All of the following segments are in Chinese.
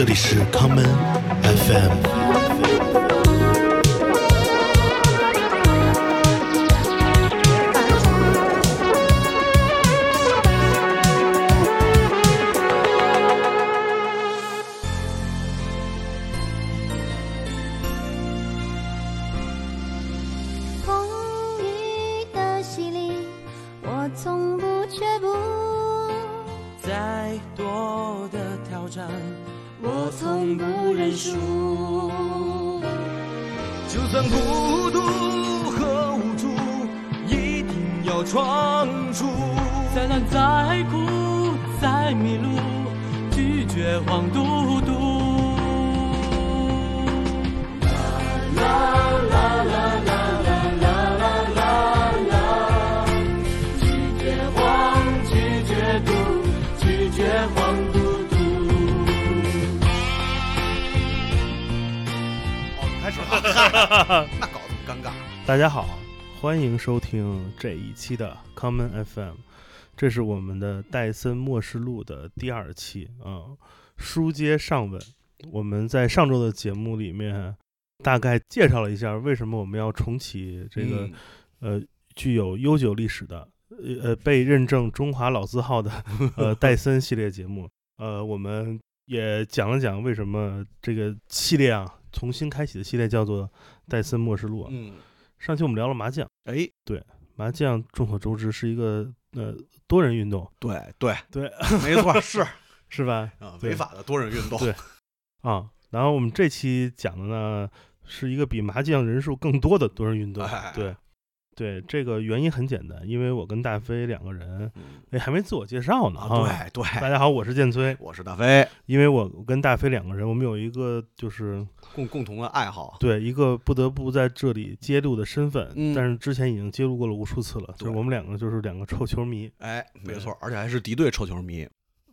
这里是康门 FM。欢迎收听这一期的 Common FM，这是我们的戴森默示录的第二期啊、书接上文。我们在上周的节目里面大概介绍了一下为什么我们要重启这个、嗯呃具有悠久历史的呃呃被认证中华老字号的 呃戴森系列节目。呃，我们也讲了讲为什么这个系列啊重新开启的系列叫做戴森默示录啊。嗯，上期我们聊了麻将，哎，对麻将众所周知是一个呃多人运动，对对对，没错，是 是吧？啊，违法的多人运动。对啊，然后我们这期讲的呢是一个比麻将人数更多的多人运动，哎对。对，这个原因很简单，因为我跟大飞两个人，嗯哎，还没自我介绍呢啊，对对，大家好，我是建崔。我是大飞，因为我我跟大飞两个人，我们有一个就是共共同的爱好。对一个不得不在这里揭露的身份，嗯但是之前已经揭露过了无数次了，就是我们两个就是两个臭球迷。哎，没错，而且还是敌对臭球迷。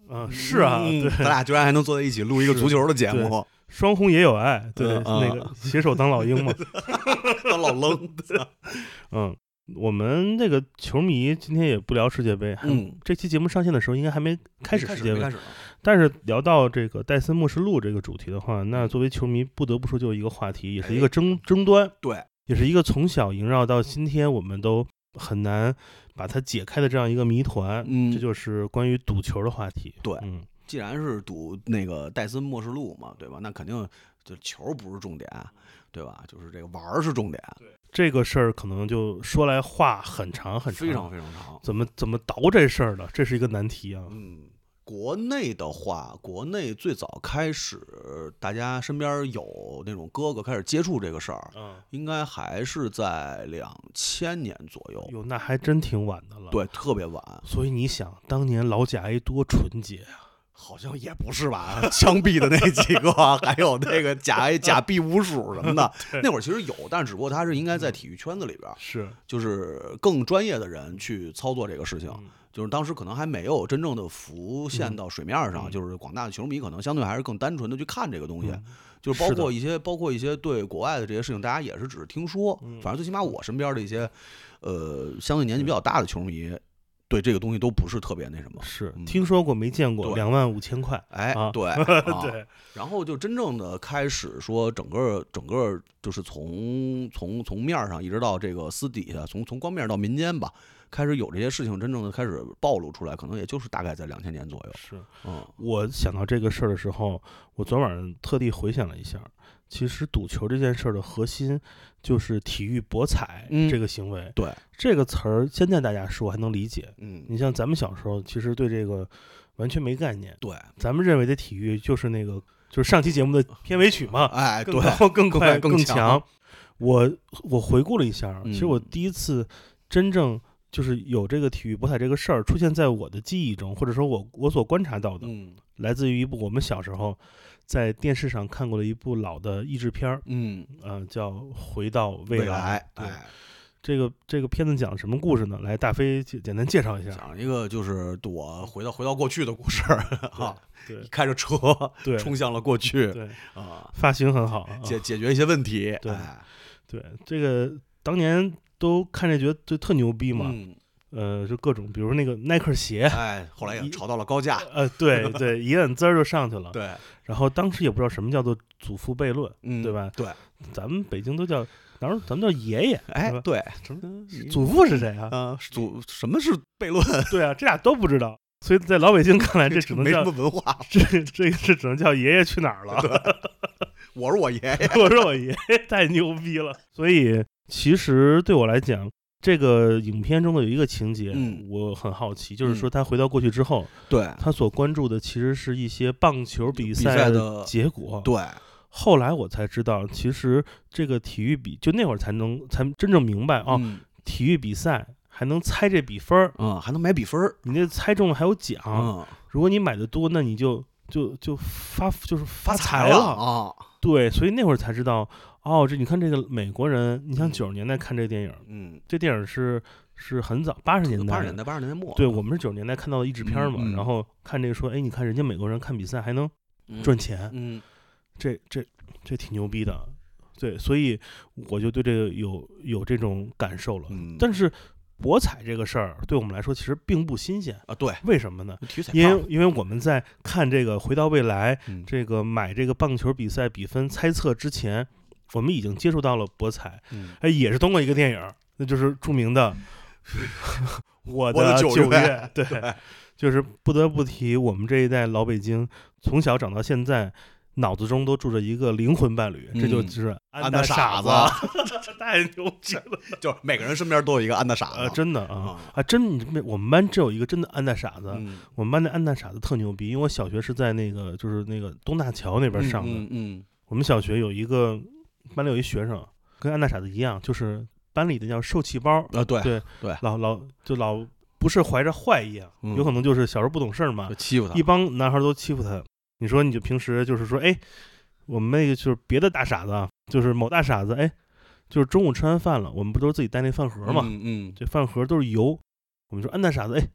嗯，是啊，咱俩居然还能坐在一起录一个足球的节目，双红也有爱，对，那个携手当老鹰嘛，当老愣。嗯，我们这个球迷今天也不聊世界杯，还嗯，这期节目上线的时候应该还没开始世界杯，没开始。但是聊到这个戴森末世录这个主题的话，那作为球迷不得不说就是一个话题，也是一个争争端，对，也是一个从小萦绕到今天我们都很难把它解开的这样一个谜团，嗯这就是关于赌球的话题，对嗯，既然是赌那个戴森末世录嘛，对吧？那肯定就球不是重点，对吧？就是这个玩儿是重点，这个事儿可能就说来话很长很长，非常非常长。怎么怎么倒这事儿的，这是一个难题啊。嗯，国内的话，国内最早开始，大家身边有那种哥哥开始接触这个事儿，嗯，应该还是在两千年左右。哟，那还真挺晚的了。，对，特别晚，所以你想，当年老贾 A 多纯洁啊！好像也不是吧？枪毙的那几个，还有那个假 A 假 B 五鼠什么的，那会儿其实有，但是只不过他是应该在体育圈子里边，是，就是更专业的人去操作这个事情。嗯。就是当时可能还没有真正的浮现到水面上，嗯。就是广大的球迷可能相对还是更单纯的去看这个东西，嗯。就是包括一些包括一些对国外的这些事情，大家也是只是听说，嗯。反正最起码我身边的一些呃相对年纪比较大的球迷，对这个东西都不是特别那什么。是，嗯听说过没见过，两万五千块。哎，啊对，啊对，然后就真正的开始说，整个整个就是从从从面儿上一直到这个私底下，从从光面儿到民间吧，开始有这些事情真正的开始暴露出来，可能也就是大概在两千年左右。是嗯我想到这个事儿的时候，我昨晚上特地回想了一下，其实赌球这件事儿的核心就是体育博彩嗯这个行为。对，这个词儿现在大家说还能理解，嗯，你像咱们小时候，其实对这个完全没概念。对，咱们认为的体育就是那个，就是上期节目的片尾曲嘛，哎，更对，高、更 快、更强强。我我回顾了一下，其实我嗯第一次真正就是有这个体育博彩这个事儿出现在我的记忆中，或者说我我所观察到的，嗯来自于一部我们小时候在电视上看过的一部老的译制片儿，嗯，呃，叫《回到未未来》。来，对，哎，这个这个片子讲什么故事呢？来，大飞简简单介绍一下。讲一个就是我回到回到过去的故事啊，对 开着车对 冲向了过去对，啊，发型很好啊。解解决一些问题，对哎对，这个当年都看着觉得就特牛逼嘛。嗯呃，就各种，比如那个耐克鞋，哎，后来也一炒到了高价。呃，对对，一摁滋儿就上去了。对，然后当时也不知道什么叫做祖父悖论，嗯，对吧？对，咱们北京都叫，当时咱们叫爷爷，哎，对，什么，祖父是谁啊？啊，祖什么是悖论？对啊，这俩都不知道，所以在老北京看来，这只能没什叫么文化。这这个是只能叫爷爷去哪儿了。我是我爷爷。我是我爷爷太牛逼了。所以其实对我来讲，这个影片中的有一个情节，嗯我很好奇，就是说他回到过去之后，对他所关注的其实是一些棒球比比赛赛的结果。对，后来我才知道，其实这个体育比就那会儿才能才真正明白哦，嗯体育比赛还能猜这比分儿，嗯，还能买比分儿。你那猜中了还有奖。嗯，如果你买的多，那你就就就发就是发财了啊。对，所以那会儿才知道，哦，这你看这个美国人，你像嗯九十年代看这个电影，嗯，这电影是是很早八十年代，八十年代，八十年代末。对我们是九十年代看到的译制片儿嘛，嗯嗯然后看这个说，哎，你看人家美国人看比赛还能嗯赚钱，嗯这这这挺牛逼的，对，所以我就对这个有有这种感受了。嗯，但是博彩这个事儿对我们来说其实并不新鲜，啊，对，为什么呢？体育彩因为因为我们在看这个《回到未来》嗯这个买这个棒球比赛比分猜测之前，我们已经接触到了博彩，嗯哎，也是通过一个电影，那就是著名的 我我的九九月对，就是不得不提我们这一代老北京，从小长到现在。脑子中都住着一个灵魂伴侣，这就嗯是安大大傻子，太牛逼了！就是每个人身边都有一个安大傻呃，子。真的啊啊啊，真我们班真有一个真的安大傻子，嗯，我们班的安大傻子特牛逼，因为我小学是在那个就是那个东大桥那边上的，嗯嗯我们小学有一个班里有一学生跟安大傻子一样，就是班里的叫受气包，啊，对对对老老就老不是怀着坏意啊，嗯有可能就是小时候不懂事儿嘛就，欺负他一。帮男孩都欺负他。你说你就平时就是说，哎，我们那个就是别的大傻子啊，就是某大傻子，哎，就是中午吃完饭了，我们不都是自己带那饭盒嘛，嗯嗯。这饭盒都是油，我们说安大傻子，哎，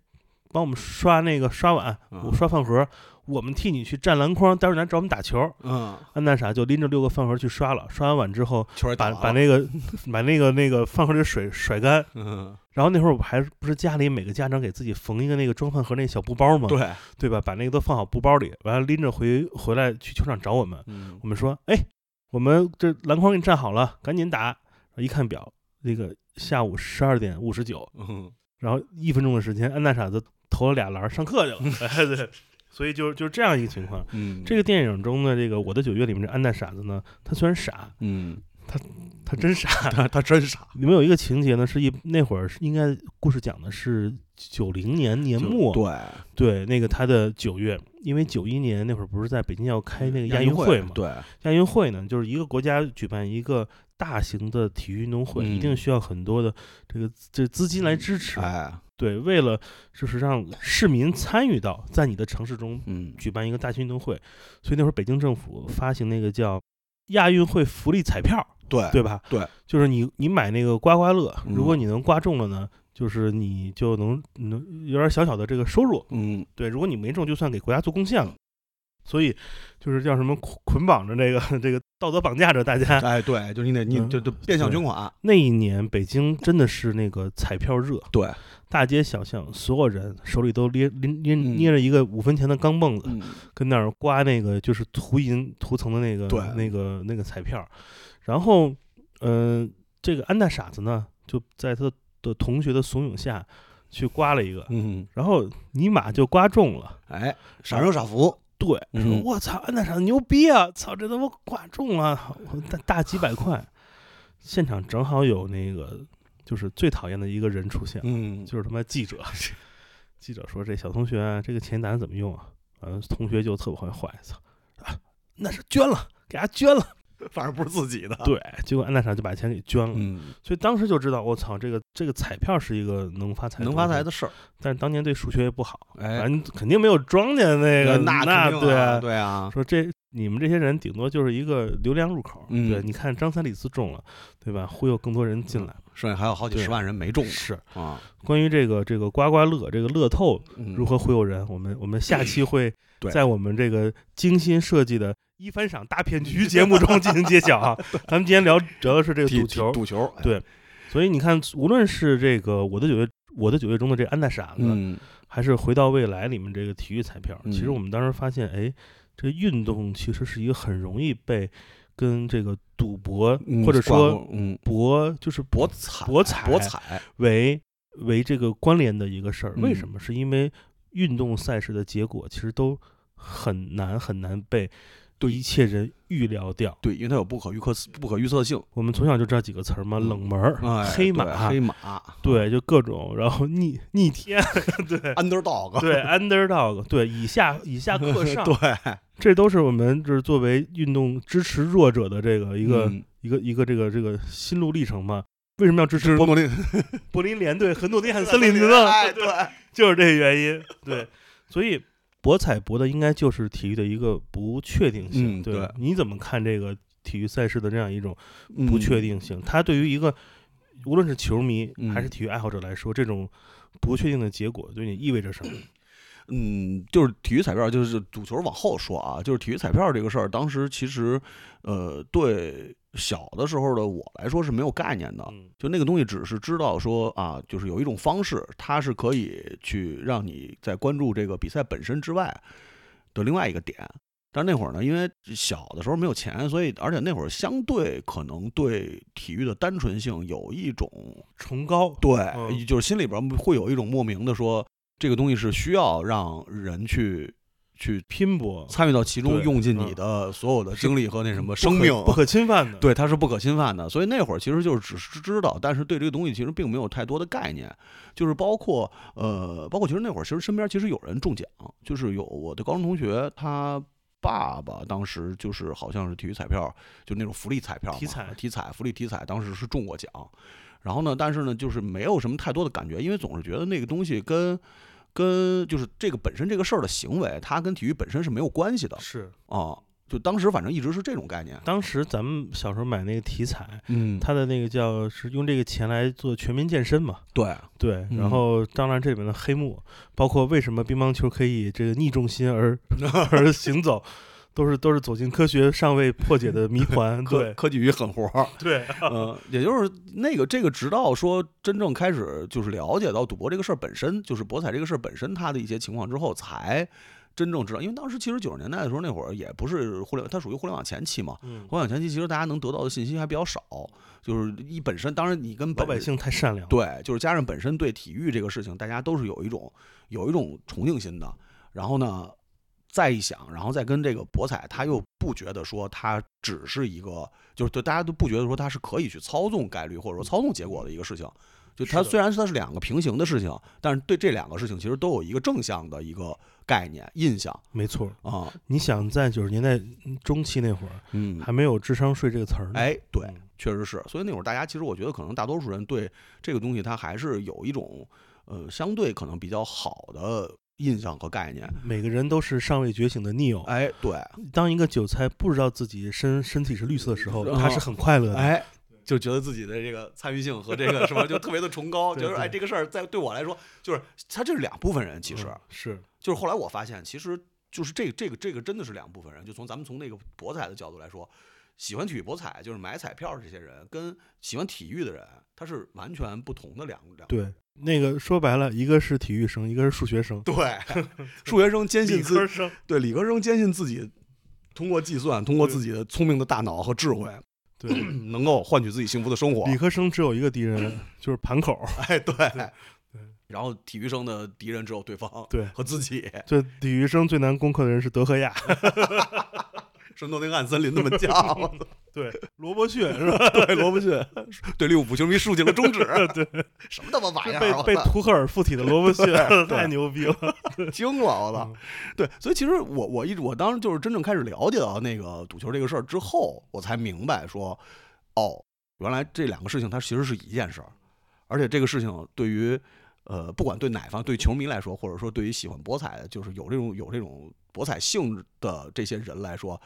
帮我们刷那个刷碗，嗯我刷饭盒，我们替你去占篮筐，待会儿来找我们打球。嗯，安大傻就拎着六个饭盒去刷了，刷完碗之后，把把那个 把那个那个饭盒的水甩干，嗯，然后那会儿我还不是家里每个家长给自己缝一个那个装饭盒那小布包吗？对，对吧？把那个都放好布包里，完了拎着回回来去球场找我们。嗯我们说，哎，我们这篮筐给你站好了，赶紧打。一看表，那个下午十二点五十九，嗯然后一分钟的时间，安大傻子投了俩篮儿上课去了。哎，对，所以就是就是这样一个情况。嗯，这个电影中的这个《我的九月》里面这安娜傻子呢，他虽然傻，嗯，他真傻。他他真傻，里面有一个情节呢，是一那会儿是应该故事讲的是九零年年末，对，对那个他的九月，因为九一年那会儿不是在北京要开那个亚运运会嘛，对，亚运会呢，就是一个国家举办一个大型的体育运动会，嗯一定需要很多的这个这资金来支持。哎，对，为了就是让市民参与到在你的城市中嗯，举办一个大型运动会，所以那会儿北京政府发行那个叫亚运会福利彩票，对对吧？对，就是你你买那个刮刮乐，嗯如果你能刮中了呢，就是你就能能有点小小的这个收入。嗯，对，如果你没中，就算给国家做贡献了。所以就是叫什么捆捆绑着 这个这个道德绑架着大家。哎，对，就你得你嗯就就变相捐款，那一年北京真的是那个彩票热，对，大街小巷所有人手里都捏拎捏嗯捏着一个五分钱的钢镚子，嗯，跟那儿刮那个就是涂银涂层的那个对那个那个彩票，然后嗯、呃这个安大傻子呢就在他的同学的怂恿下去刮了一个，嗯，然后尼玛就刮中了。哎，傻人有傻福，对，说嗯我操，安大傻子牛逼啊！操，这他妈挂中了，大大几百块。现场正好有那个就是最讨厌的一个人出现，嗯，就是他妈记者。记者说：“这小同学啊，这个钱打算怎么用啊？”完了，同学就特别坏，操啊，那是捐了，给他捐了。反而不是自己的，对，结果安大傻就把钱给捐了。嗯，所以当时就知道，我操，这个这个彩票是一个能发财能发财的的事儿，但是当年对数学也不好，哎反正肯定没有庄家那个那那对啊，对啊，说这你们这些人顶多就是一个流量入口，嗯对，你看张三李四中了，对吧？忽悠更多人进来。剩下还有好几对十万人没中是啊，关于这个这个刮刮乐，这个乐透嗯如何忽悠人，我们我们下期会对在我们这个精心设计的一番赏大骗局节目中进行揭晓啊。咱们今天聊主要是这个赌球，赌球，哎。对。所以你看，无论是这个我的九月我的九月中的这安大傻子，嗯。还是回到未来里面这个体育彩票，其实嗯我们当时发现，哎，这运动其实是一个很容易被跟这个赌博、嗯或者说嗯。博就是博彩博彩博彩，为为这个关联的一个事儿。为嗯什么？是因为运动赛事的结果其实都很难很难被对一切人预料掉。对，因为它有不可预测不可预测性，我们从小就知道几个词儿嘛，嗯冷门儿、哎，黑马，黑马，对，就各种，然后逆逆天，对。underdog，对，underdog，对，以下以下克上，对，这都是我们就是作为运动支持弱者的这个一个、嗯一个一个这个这个心路历程嘛。为什么要支持柏林柏林联队和诺丁汉森林呢？哎，对，就是这个原因。对，所以博彩博的应该就是体育的一个不确定性。对嗯对你怎么看这个体育赛事的这样一种嗯不确定性？它对于一个无论是球迷还是嗯体育爱好者来说，这种不确定的结果对你意味着什么？嗯，就是体育彩票，就是赌球往后说啊，就是体育彩票这个事儿，当时其实，呃，对小的时候的我来说是没有概念的，嗯。就那个东西只是知道说啊，就是有一种方式，它是可以去让你在关注这个比赛本身之外的另外一个点。但是那会儿呢，因为小的时候没有钱，所以而且那会儿相对可能对体育的单纯性有一种崇高，对，嗯。就是心里边会有一种莫名的说，这个东西是需要让人去去拼搏，参与到其中，用尽你嗯的所有的精力和那什么生命，不可侵犯的。对，它是不可侵犯的。所以那会儿其实就是只是知道，但是对这个东西其实并没有太多的概念。就是包括呃，包括其实那会儿其实身边其实有人中奖，就是有我的高中同学他。爸爸当时就是好像是体育彩票，就那种福利彩票嘛，体彩体彩福利体彩，当时是中过奖。然后呢，但是呢，就是没有什么太多的感觉，因为总是觉得那个东西跟跟就是这个本身这个事儿的行为，它跟体育本身是没有关系的是，啊。就当时反正一直是这种概念。当时咱们小时候买那个体彩，嗯，它的那个叫是用这个钱来做全民健身嘛。对，对，嗯然后当然这里面的黑幕，包括为什么乒乓球可以这个逆重心而 而行走，都是都是走进科学尚未破解的谜团。科对科技与狠活儿。对，呃，也就是那个这个，直到说真正开始就是了解到赌博这个事儿本身，就是博彩这个事儿本身它的一些情况之后，才真正知道。因为当时其实九十年代的时候，那会儿也不是互联，它属于互联网前期嘛。嗯，互联网前期其实大家能得到的信息还比较少，就是一本身，当然你跟老百姓太善良。对，就是加上本身对体育这个事情，大家都是有一种有一种崇敬心的。然后呢，再一想，然后再跟这个博彩，他又不觉得说它只是一个，就是对大家都不觉得说它是可以去操纵概率或者说操纵结果的一个事情。就它虽然它是两个平行的事情，但是对这两个事情其实都有一个正向的一个概念印象没错。啊，你想在九十年代中期那会儿，嗯，还没有智商税这个词儿呢。哎，对嗯，确实是。所以那会儿大家其实我觉得可能大多数人对这个东西他还是有一种呃相对可能比较好的印象和概念。每个人都是尚未觉醒的 neo。哎，对，当一个韭菜不知道自己身身体是绿色的时候，嗯他是很快乐的。哎，就觉得自己的这个参与性和这个什么就特别的崇高，对觉得哎这个事儿在对我来说就是他这是两部分人，其实嗯是就是后来我发现其实就是这这个这个真的是两部分人，就从咱们从那个博彩的角度来说。喜欢体育博彩，就是买彩票这些人，跟喜欢体育的人，他是完全不同的两两对。那个说白了，一个是体育生，一个是数学生，对，数学生坚信自己。对理科生坚信自己通过计算，通过自己的聪明的大脑和智慧，对，能够换取自己幸福的生活。理科生只有一个敌人，就是盘口。哎，对对然后体育生的敌人只有对方对，和自己，这体育生最难攻克的人是德赫亚。是诺丁汉森林的门 将，对，罗伯逊是吧？对罗伯逊，对利物浦球迷竖起了中指。对，什么他妈玩意儿啊！被被图赫尔附体的罗伯逊太牛逼了。惊了，我操嗯！对，所以其实我我一直我当时就是真正开始了解到那个赌球这个事儿之后，我才明白说，哦，原来这两个事情它其实是一件事儿，而且这个事情对于呃不管对哪方对球迷来说，或者说对于喜欢博彩的，就是有这种有这种博彩性质的这些人来说，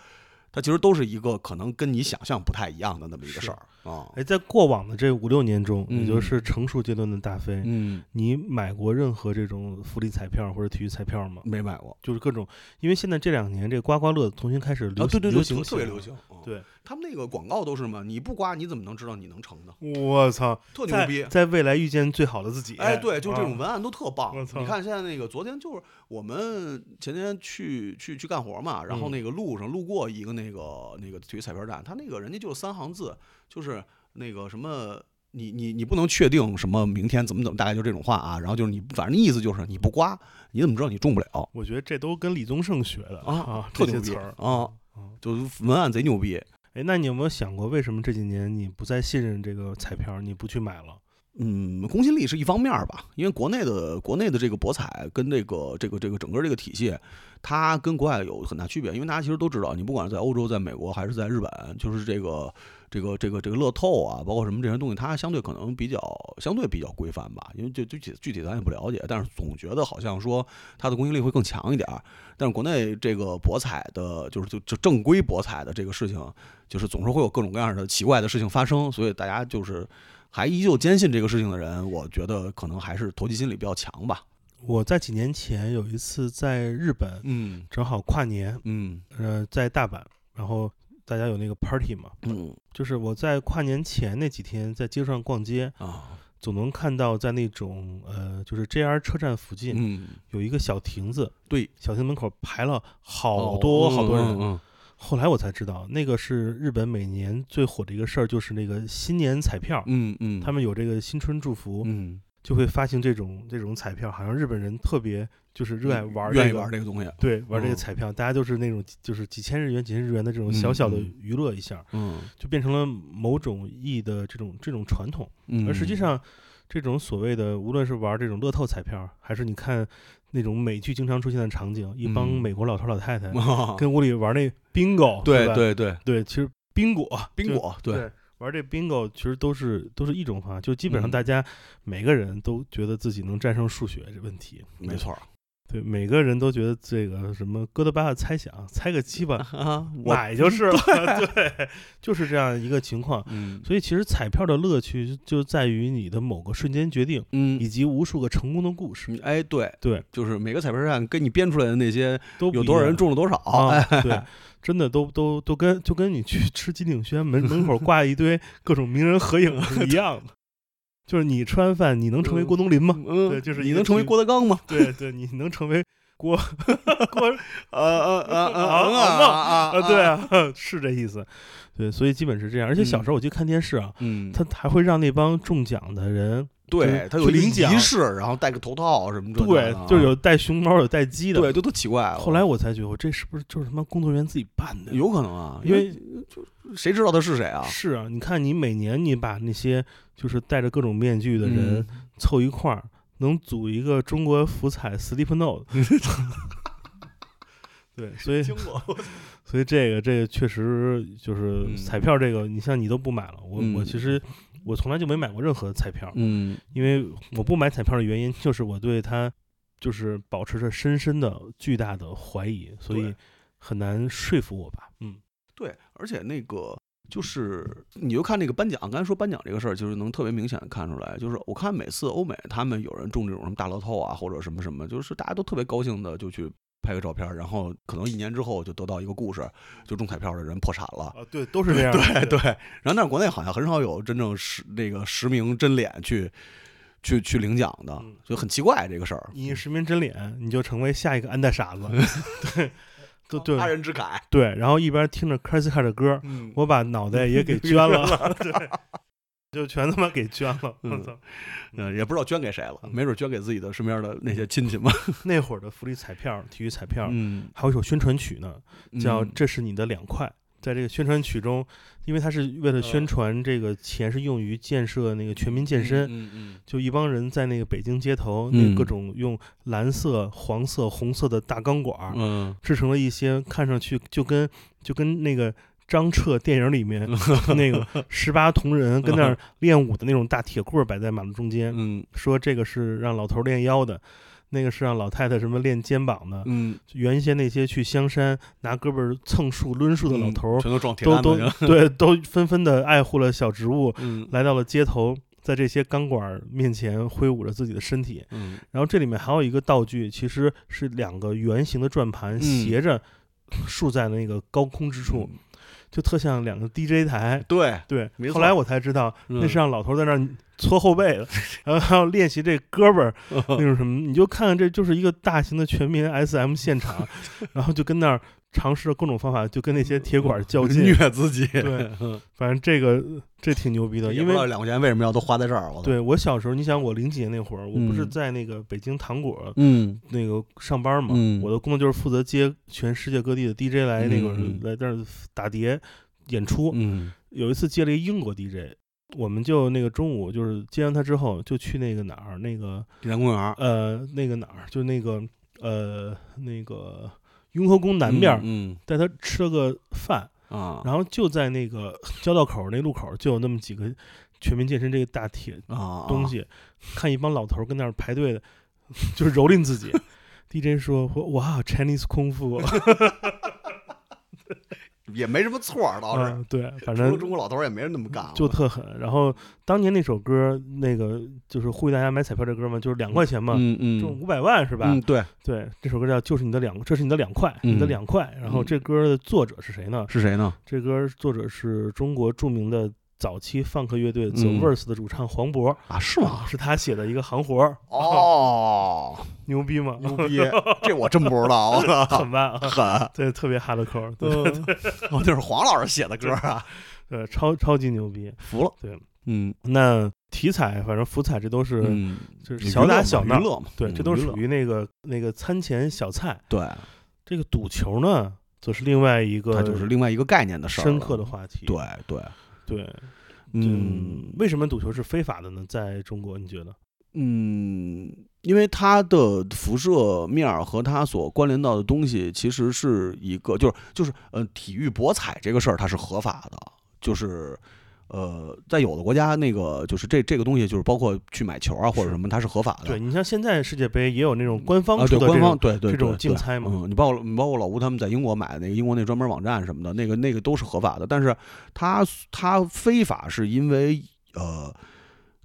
它其实都是一个可能跟你想象不太一样的那么一个事儿啊。哎，在过往的这五六年中，嗯也就是成熟阶段的大飞，嗯，你买过任何这种福利彩票或者体育彩票吗？没买过就是各种，因为现在这两年这刮刮乐重新开始流啊，对对对，流行特特别流行。嗯对，他们那个广告都是嘛，你不刮你怎么能知道你能成呢？我操，特牛逼。在未来遇见最好的自己。哎，对，就这种啊文案都特棒我。操你看现在那个，昨天就是我们前天去去去干活嘛，然后嗯那个路上路过一个那个那个体育彩票站，他那个人家就是三行字，就是那个什么。你你你不能确定什么明天怎么怎么，大概就这种话啊。然后就是你，反正意思就是你不刮，你怎么知道你中不了？我觉得这都跟李宗盛学的啊啊，特牛逼这些词儿啊。就是文案贼牛逼。哎，那你有没有想过，为什么这几年你不再信任这个彩票，你不去买了？嗯，公信力是一方面吧，因为国内的国内的这个博彩跟这个这个这个整个这个体系，它跟国外有很大区别。因为大家其实都知道，你不管是在欧洲、在美国还是在日本，就是这个这个这个这个乐透啊，包括什么这些东西，它相对可能比较相对比较规范吧。因为就具体具体咱也不了解，但是总觉得好像说它的公信力会更强一点儿。但是国内这个博彩的，就是就就正规博彩的这个事情，就是总是会有各种各样的奇怪的事情发生，所以大家就是还依旧坚信这个事情的人，我觉得可能还是投机心理比较强吧。我在几年前有一次在日本，嗯正好跨年，嗯呃，在大阪，然后大家有那个 party 嘛，嗯。就是我在跨年前那几天在街上逛街，啊。总能看到在那种呃，就是 JR 车站附近嗯，有一个小亭子，对，小亭门口排了好多好多人。嗯嗯。后来我才知道，那个是日本每年最火的一个事儿，就是那个新年彩票。嗯嗯，他们有这个新春祝福，嗯就会发行这种这种彩票，好像日本人特别就是热爱玩、这个，愿意玩这个东西。对，玩这个嗯。彩票，大家都是那种就是几千日元、几千日元的这种小小的娱乐一下，嗯。就变成了某种意义的这种这种传统。嗯，而实际上，这种所谓的无论是玩这种乐透彩票，还是你看那种美剧经常出现的场景，一帮嗯。美国老头老太太啊 跟屋里玩那 bingo，吧对对对，对，其实冰果，就宾果对。对，玩这 bingo 其实都是都是一种方法，就基本上嗯。大家每个人都觉得自己能战胜数学这问题，没错儿。对，每个人都觉得这个什么哥德巴赫猜想，猜个鸡巴 啊，我买就是了 对，就是这样一个情况。嗯。所以其实彩票的乐趣就在于你的某个瞬间决定，嗯。以及无数个成功的故事，哎对，对，就是每个彩票站跟你编出来的那些都有多少人中了多少，啊哎，？对，真的都都都跟就跟你去吃金鼎轩门门口挂一堆各种名人合影 一样的。就是你吃完饭，你能成为郭冬临吗？嗯，对就是你能成为郭德纲吗？对对，你能成为郭 郭呃呃呃啊呃啊啊啊？对，啊，是这意思。对，所以基本是这样。而且小嗯时候我去看电视啊，嗯，他还会让那帮中奖的人，对他有一个去领奖仪式，然后戴个头套什么的对，就是有戴熊猫有戴鸡的。对，都特奇怪。后来我才觉得，我这是不是就是他妈工作人员自己办的？有可能啊，因为就谁知道他是谁啊？是啊，你看你每年你把那些就是戴着各种面具的人嗯凑一块儿，能组一个中国福彩 Sleep Note。对，所以，所以这个这个确实就是嗯彩票这个，你像你都不买了，我我嗯其实我从来就没买过任何彩票，嗯因为我不买彩票的原因就是我对它就是保持着深深的巨大的怀疑，所以很难说服我吧。嗯，对，而且那个就是，你就看那个颁奖，刚才说颁奖这个事儿，就是能特别明显的看出来，就是我看每次欧美他们有人中这种什么大乐透啊，或者什么什么，就是大家都特别高兴的就去拍个照片，然后可能一年之后就得到一个故事，就中彩票的人破产了。啊，对，都是这样的。对对，然后但是国内好像很少有真正实那个实名真脸去去去领奖的嗯，就很奇怪这个事儿。你实名真脸，你就成为下一个安大傻子。对，对 对他人之慨。对，然后一边听着 Crazy Cat 的歌，嗯我把脑袋也给 捐了，对，就全他妈给捐了。我嗯操！嗯，也不知道捐给谁了，嗯没准捐给自己的身边的那些亲戚嘛。那会儿的福利彩票、体育彩票，嗯，还有一首宣传曲呢，叫《嗯这是你的两块》。在这个宣传曲中，因为他是为了宣呃传这个钱是用于建设那个全民健身，嗯嗯就一帮人在那个北京街头，那各嗯种用蓝色、黄色、红色的大钢管，嗯制成了一些看上去就跟就跟那个张彻电影里面 那个十八铜人跟那儿 练武的那种大铁棍儿摆在马路中间，嗯说这个是让老头儿练腰的，那个是让老太太什么练肩膀的。嗯，原先那些去香山拿胳膊儿蹭树抡树的老头儿，全都撞铁都都杆子去了。对，都纷纷的爱护了小植物，嗯来到了街头，在这些钢管儿面前挥舞着自己的身体。嗯然后这里面还有一个道具，其实是两个圆形的转盘嗯斜着竖在那个高空之处。就特像两个 DJ 台。对，对后来我才知道那嗯是让老头在那儿搓后背的，然后还要练习这胳膊儿那种什么，你就看看这就是一个大型的全民 SM 现场，然后就跟那儿尝试各种方法，就跟那些铁管较劲。虐自己。对，反正这个这挺牛逼的，因为两块钱为什么要都花在这儿。我，对我小时候，你想我零几年那会儿，我不是嗯在那个北京糖果嗯那个上班嘛，嗯我的工作就是负责接全世界各地的 DJ 来那个、嗯来这儿打碟演出。嗯有一次接了一英国 DJ，我们就那个中午就是接完他之后，就去那个哪儿，那个地坛公园儿呃那个哪儿，就那个呃那个雍和宫南边儿，嗯带他吃了个饭，嗯啊。然后就在那个交道口那路口就有那么几个全民健身这个大铁啊东西，看一帮老头儿跟那儿排队的，就是蹂躏自己。DJ 说：“哇，Chinese 功夫，也没什么错儿，倒是。嗯，对，反正中国老头儿也没人那么干，就特狠。然后当年那首歌，那个就是呼吁大家买彩票这歌嘛，就是两块钱嘛，嗯嗯中五百万是吧？嗯，对，对，这首歌叫《就是你的两，这是你的两块，你的嗯两块》。然后嗯这歌的作者是谁呢？是谁呢？这歌作者是中国著名的早期放克乐队 The 嗯。Verse 的主唱黄渤，啊，是吗？是他写的一个行活儿，哦，牛逼吗？牛逼，这我真不知道，很棒啊，狠。对，特别 hardcore，对嗯，哦，就是黄老师写的歌啊，对，超超级牛逼。服了。对，嗯。那题材反正福彩这都是、嗯，就是小打小闹。娱，乐嘛，对，嗯这都属于那个那个餐前小菜。对，这个赌球呢，则是另外一个它就是另外一个概念的事儿，深刻的话题。对对，对，嗯为什么赌球是非法的呢？在中国，你觉得？嗯，因为它的辐射面儿和它所关联到的东西，其实是一个，就是就是呃，体育博彩这个事儿它是合法的，就是。呃，在有的国家，那个就是这这个东西，就是包括去买球啊或者什么，它是合法的。对你像现在世界杯也有那种官方啊，对官方对对这种竞猜嘛嗯，你包括你包括老吴他们在英国买的那个英国那专门网站什么的，那个那个都是合法的，但是它它非法是因为呃，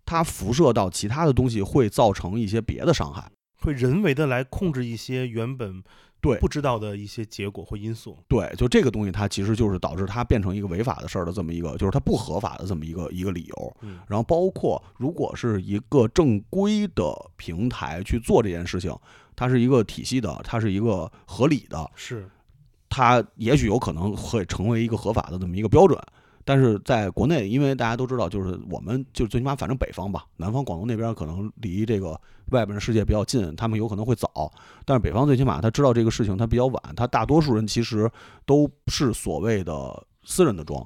它辐射到其他的东西会造成一些别的伤害。会人为的来控制一些原本对不知道的一些结果或因素。对，就这个东西，它其实就是导致它变成一个违法的事儿的这么一个，就是它不合法的这么一个一个理由。嗯，然后包括如果是一个正规的平台去做这件事情，它是一个体系的，它是一个合理的，是它也许有可能会成为一个合法的这么一个标准。但是在国内，因为大家都知道，就是我们就最起码反正北方吧，南方广东那边可能离这个外边的世界比较近，他们有可能会早。但是北方最起码他知道这个事情，他比较晚。他大多数人其实都是所谓的私人的庄，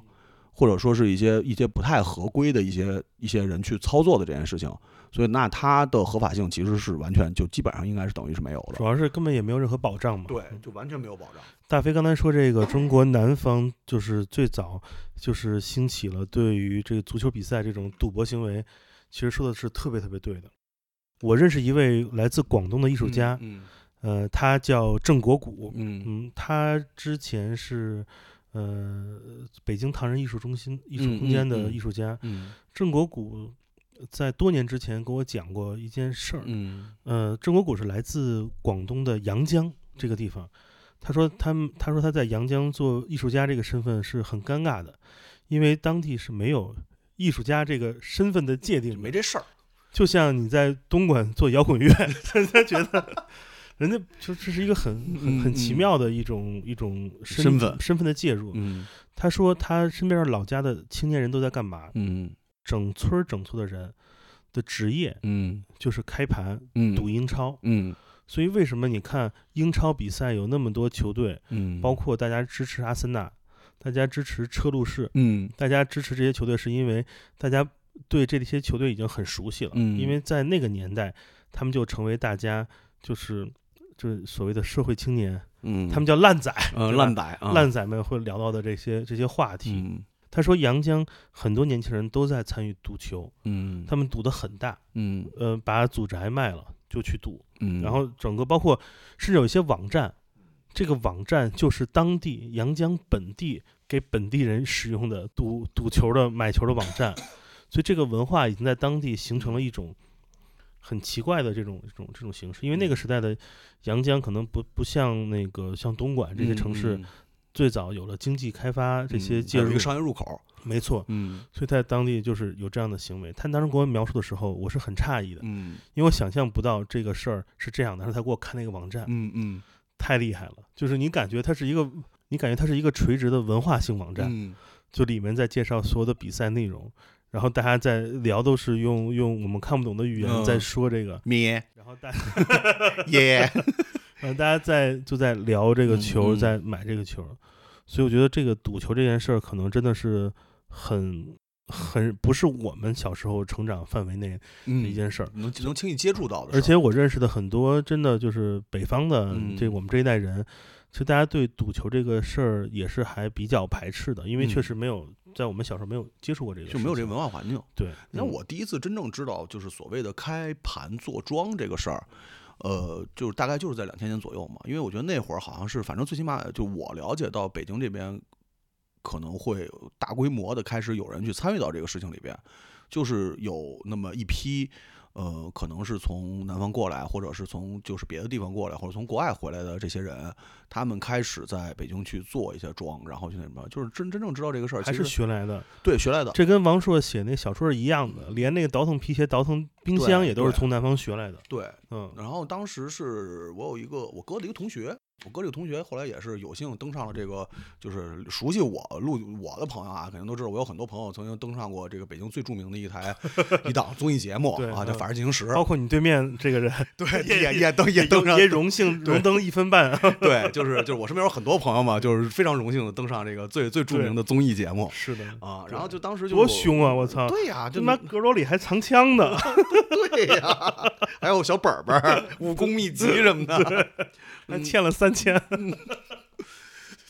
或者说是一些一些不太合规的一些一些人去操作的这件事情。所以那它的合法性其实是完全就基本上应该是等于是没有的主。要是根本也没有任何保障嘛。对，就完全没有保障。大飞刚才说这个中国南方就是最早就是兴起了对于这个足球比赛这种赌博行为，其实说的是特别特别对的。我认识一位来自广东的艺术家，嗯呃，他叫郑国谷，嗯嗯，他之前是呃北京唐人艺术中心艺术嗯空间的艺术家。嗯郑国谷在多年之前跟我讲过一件事儿，嗯呃，郑国谷是来自广东的阳江这个地方。他说他们他说他在阳江做艺术家这个身份是很尴尬的，因为当地是没有艺术家这个身份的界定，没这事儿。就像你在东莞做摇滚乐，人家觉得，人家就这是一个很很很奇妙的一种一种身身份身份的介入。嗯他说他身边老家的青年人都在干嘛？嗯整村儿整村的人的职业嗯。就是开盘嗯。赌英超。嗯。所以为什么你看英超比赛有那么多球队，嗯，包括大家支持阿森纳，大家支持车路士，嗯。大家支持这些球队，是因为大家对这些球队已经很熟悉了，嗯。因为在那个年代，他们就成为大家就是就是所谓的社会青年，嗯，他们叫烂仔，呃烂仔啊烂仔们会聊到的这些这些话题。嗯他说，阳江很多年轻人都在参与赌球，嗯。他们赌的很大，嗯。呃，把祖宅卖了就去赌，嗯，然后整个包括甚至有一些网站，这个网站就是当地阳江本地给本地人使用的赌赌球的买球的网站，所以这个文化已经在当地形成了一种很奇怪的这种这种这种形式。因为那个时代的阳江可能不不像那个像东莞这些城市，嗯最早有了经济开发这些嗯介入一个，商业入口，没错，嗯。所以在当地就是有这样的行为。他当时给我描述的时候，我是很诧异的，嗯。因为我想象不到这个事儿是这样的。然后他给我看那个网站，嗯嗯。太厉害了，就是你感觉它是一个，你感觉它是一个垂直的文化性网站，嗯。就里面在介绍所有的比赛内容，然后大家在聊都是用用我们看不懂的语言嗯。在说这个，咩。然后大 耶，大家在就在聊这个嗯球，嗯在买这个球，所以我觉得这个赌球这件事儿可能真的是很很不是我们小时候成长范围内的嗯一件事儿。能能轻易接触到的，而且我认识的很多真的就是北方的嗯这我们这一代人，其实大家对赌球这个事儿也是还比较排斥的，因为确嗯实没有在我们小时候没有接触过这个，就没有这个文。化环境。对，嗯你看我第一次真正知道就是所谓的开盘做庄这个事儿，呃，就是大概就是在两千年左右嘛，因为我觉得那会儿好像是，反正最起码就我了解到北京这边可能会大规模的开始有人去参与到这个事情里边，就是有那么一批。呃，可能是从南方过来，或者是从就是别的地方过来，或者从国外回来的这些人，他们开始在北京去做一些庄，然后去那什么，就是真真正知道这个事儿，还是学来的，对学来的，这跟王朔写那小说是一样的，连那个倒腾皮鞋、倒腾冰箱也都是从南方学来的。对，嗯，然后当时是我有一个我哥的一个同学，我哥这个同学后来也是有幸登上了这个，就是熟悉我录我的朋友啊，肯定都知道我有很多朋友曾经登上过这个北京最著名的一台一档综艺节目 啊，叫《嗯法制进行时》。包括你对面这个人，对，也也也登也登上也荣幸荣登一分半。对，就是就是我身边有很多朋友嘛，就是非常荣幸的登上这个最最著名的综艺节目是的，啊。然后就当时就多凶啊！我操，对呀，就他妈阁楼里还藏枪呢。对呀，还有小本本儿、武功秘籍什么的。还欠了三千。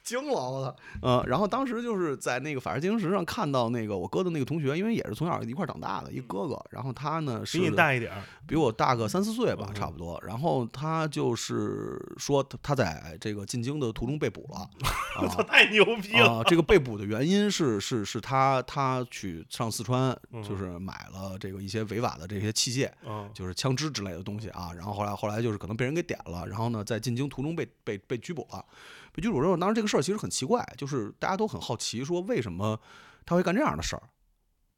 惊了我操！嗯，然后当时就是在那个《法制进行时》上看到那个我哥的那个同学，因为也是从小一块儿长大的一哥哥，然后他呢是比你大一点，比我大个三四岁吧，嗯差不多。然后他就是说他他在这个进京的途中被捕了，我操，啊太牛逼了！啊，这个被捕的原因是是是他他去上四川，嗯就是买了这个一些违法的这些器械，嗯，就是枪支之类的东西啊。然后后来后来就是可能被人给点了，然后呢在进京途中被被被拘捕了。被拘捕之后，当时这个事儿其实很奇怪，就是大家都很好奇，说为什么他会干这样的事儿。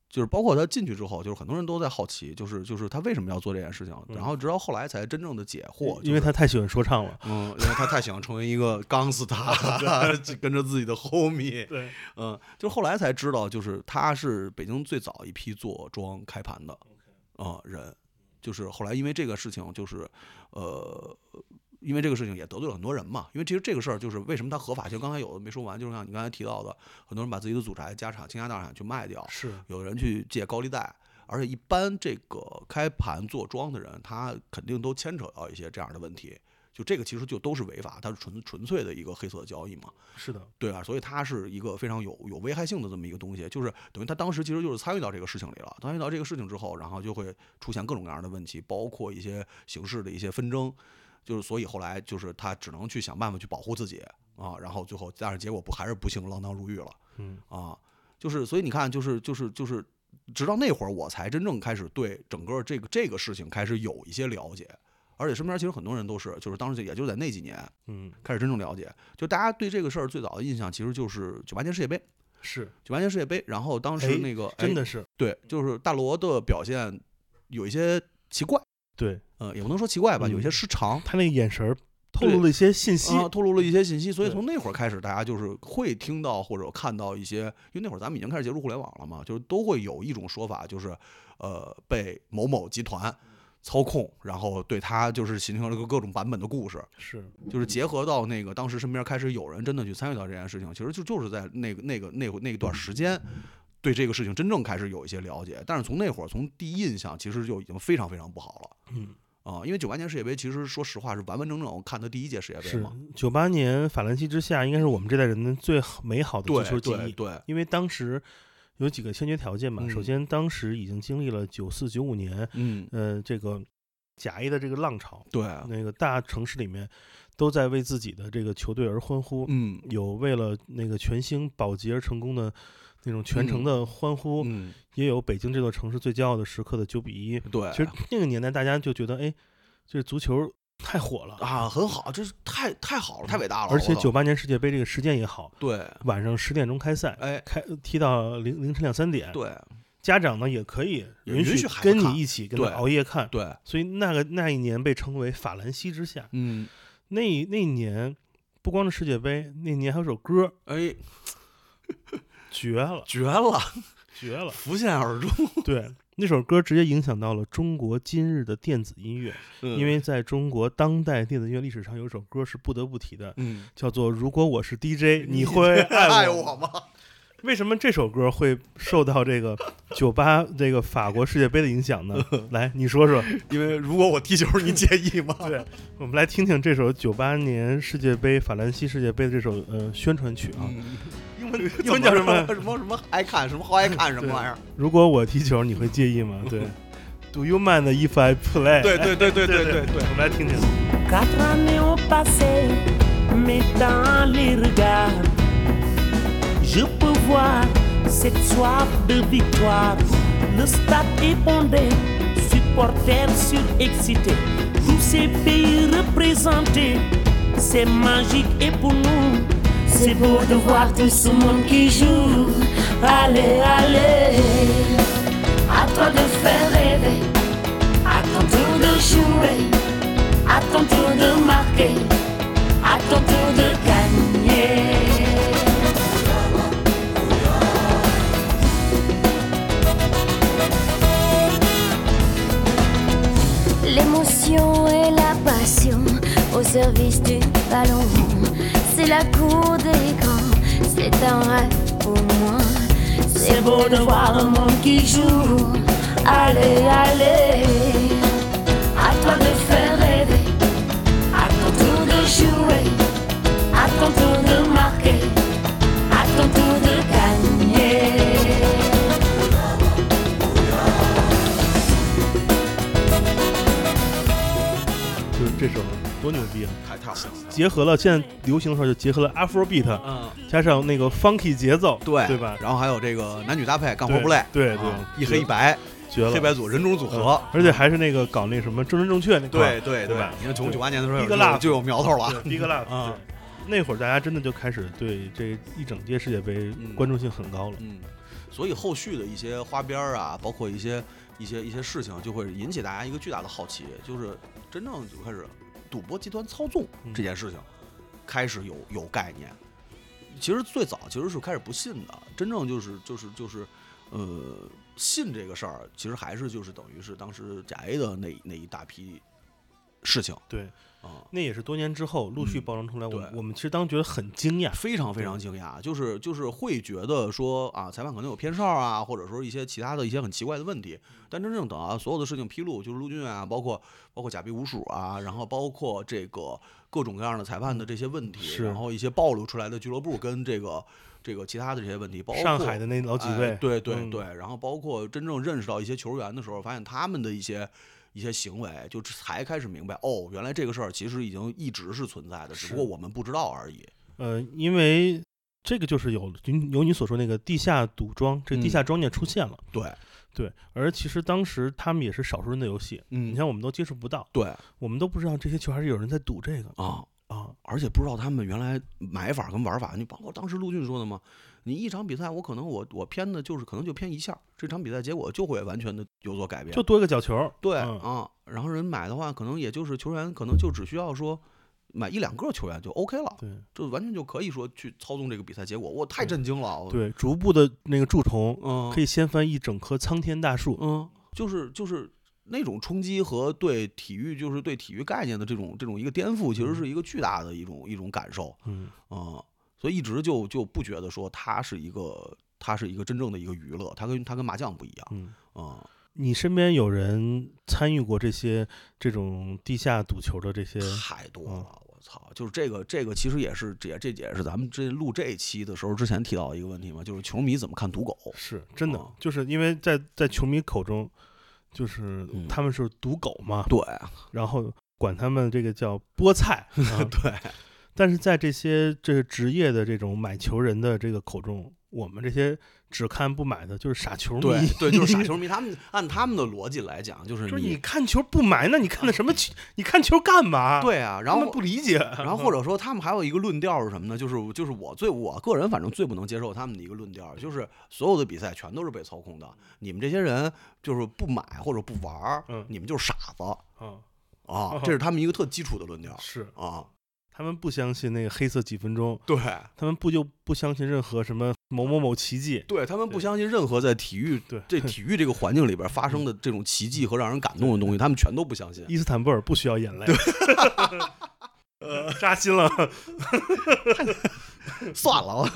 就是包括他进去之后，就是很多人都在好奇，就是就是他为什么要做这件事情，然后直到后来才真正的解惑，因为他太喜欢说唱了。嗯，因为他太想成为一个 钢丝塔，就 跟着自己的 homie，对，嗯，就后来才知道，就是他是北京最早一批做庄开盘的，啊、人，就是后来因为这个事情，就是呃，因为这个事情也得罪了很多人嘛。因为其实这个事儿就是为什么它合法性，刚才有的没说完，就是像你刚才提到的，很多人把自己的祖宅、家产倾家荡产去卖掉，是有人去借高利贷，而且一般这个开盘做庄的人，他肯定都牵扯到一些这样的问题。就这个其实就都是违法，它是纯纯粹的一个黑色交易嘛，是的，对啊，所以它是一个非常有有危害性的这么一个东西，就是等于他当时其实就是参与到这个事情里了，参与到这个事情之后，然后就会出现各种各样的问题，包括一些形式的一些纷争，就是所以后来就是他只能去想办法去保护自己啊，然后最后但是结果不还是不幸锒铛入狱了。嗯。啊，就是所以你看，就是就是就是，直到那会儿我才真正开始对整个这个这个事情开始有一些了解，而且身边其实很多人都是，就是当时也就在那几年嗯，开始真正了解，就大家对这个事儿最早的印象其实就是九八年世界杯，是。九八年世界杯，然后当哎时那个、哎、真的是。对，就是大罗的表现有一些奇怪，对呃，也不能说奇怪吧，有些嗯失常。他那个眼神儿透露了一些信息。啊，透露了一些信息，所以从那会儿开始，大家就是会听到或者看到一些，因为那会儿咱们已经开始接触互联网了嘛，就是都会有一种说法，就是呃被某某集团操控，然后对他就是形成了个各种版本的故事，是就是结合到那个当时身边开始有人真的去参与到这件事情，其实就就是在那个那个那会那一段时间。对这个事情真正开始有一些了解，但是从那会儿从第一印象其实就已经非常非常不好了嗯啊、因为九八年世界杯其实说实话是完完整整我看的第一届世界杯是嘛，九八年法兰西之下，应该是我们这代人的最美好的足球记忆。对对，因为当时有几个先决条件嘛，首嗯先当时已经经历了九四九五年，嗯，呃，这个甲 A 的这个浪潮，对，那个大城市里面都在为自己的这个球队而欢呼，嗯有为了那个全兴保级而成功的那种全程的欢呼，嗯，也有北京这座城市最骄傲的时刻的九比一。对，其实那个年代大家就觉得，哎，这足球太火了，啊，很好，这是太太好了，太伟大了。而且九八年世界杯这个时间也好，对，晚上十点钟开赛，哎，开踢到凌凌晨两三点，对家长呢也可以也允许跟你一起跟他熬夜看，对，所以那个那一年被称为法兰西之夏。嗯，那那年不光是世界杯，那年还有首歌哎，绝了，绝了，绝了。浮现耳中。对，那首歌直接影响到了中国今日的电子音乐，嗯因为在中国当代电子音乐历史上有一首歌是不得不提的，嗯，叫做《如果我是 DJ，你会爱我吗？为什么这首歌会受到这个 九八这个法国世界杯的影响呢？来，你说说。因为如果我踢球，你介意吗？对，我们来听听这首九八年世界杯法兰西世界杯的这首呃宣传曲啊。嗯，英文英文叫什么什么什么爱看什么好爱看什么玩意儿？如果我踢球，你会介意吗？对。Do you mind if I play？对对对对对对对。我们来听听。Je peux voir cette soif de victoire. Le stade est bondé, supporters surexcités, tous ces pays représentés, c'est magique et pour nous, c'est beau de voir tout ce monde qui joue. Allez, allez, à toi de faire rêver, à ton tour de jouer à ton tour de marquer, Et la passion au service du ballon. C'est la cour des grands, c'est un rêve pour moi. C'est beau de voir le monde qui joue. Allez, allez, 结合了现在流行的时候，就结合了 Afrobeat，嗯，加上那个 funky 节奏，对对吧？然后还有这个男女搭配，干活不累。对对啊一黑一白，绝了，黑白组人种组合嗯。而且还是那个搞那什么正人正确那块对对对吧你看从九八年的时候一个就 love 就有苗头了。对，Big Love，啊那会儿大家真的就开始对这一整届世界杯嗯关注性很高了。嗯，所以后续的一些花边儿啊，包括一些一些一些事情，就会引起大家一个巨大的好奇，就是真正就开始赌博集团操纵嗯这件事情，开始有有概念。其实最早其实是开始不信的，真正就是就是就是，呃，信这个事儿，其实还是就是等于是当时甲 A 的那那一大批事情对，啊。那也是多年之后陆续嗯包装出来，我我们其实当时觉得很惊讶。非常非常惊讶，就是就是会觉得说啊，裁判可能有偏哨啊，或者说一些其他的一些很奇怪的问题。但真正等啊，所有的事情披露，就是陆军啊，包括包括假币无鼠啊，然后包括这个各种各样的裁判的这些问题，是然后一些暴露出来的俱乐部跟这个这个其他的这些问题，包括上海的那老几位，哎对对嗯对，然后包括真正认识到一些球员的时候，发现他们的一些。一些行为，就才开始明白哦，原来这个事儿其实已经一直是存在的，只不过我们不知道而已。呃，因为这个就是有有你所说那个地下赌庄，这地嗯下庄店出现了。对，对，而其实当时他们也是少数人的游戏，嗯你像我们都接触不到，对我们都不知道这些球还是有人在赌这个啊，啊。而且不知道他们原来买法跟玩法，你包括当时陆俊说的嘛，你一场比赛我可能我我偏的就是可能就偏一下，这场比赛结果就会完全的有所改变。就多一个角球，对、嗯啊，然后人买的话，可能也就是球员可能就只需要说买一两个球员就 OK 了，对就完全就可以说去操纵这个比赛结果。我太震惊了，我，对，逐步的那个蛀虫嗯，可以掀翻一整棵苍天大树。嗯，就是就是那种冲击和对体育就是对体育概念的这种这种一个颠覆，其实是一个巨大的一种一种感受。嗯，啊、所以一直就就不觉得说它是一个，它是一个真正的一个娱乐，它跟它跟麻将不一样嗯，啊、你身边有人参与过这些这种地下赌球的这些？太多嗯了，我操！就是这个这个其实也是这也这也是咱们这录这一期的时候之前提到的一个问题嘛，就是球迷怎么看赌狗？是真的哦，就是因为在在球迷口中，就是嗯他们是赌狗嘛，对然后管他们这个叫菠菜。啊对，但是在这些这个职业的这种买球人的这个口中，我们这些只看不买的，就是傻球迷。对对，就是傻球迷。他们按他们的逻辑来讲，就是就是你看球不买，那你看的什么球？你看球干嘛？对啊，然后不理解。然后或者说他们还有一个论调是什么呢？就是就是我最我个人反正最不能接受他们的一个论调，就是所有的比赛全都是被操控的。你们这些人就是不买或者不玩你们就是傻子嗯，啊！这是他们一个特基础的论调是啊。他们不相信那个黑色几分钟，对他们不就不相信任何什么某某某奇迹。对，他们不相信任何在体育对这体育这个环境里边发生的这种奇迹和让人感动的东西，他们全都不相信。伊斯坦布尔不需要眼泪。呃，扎心了。算了，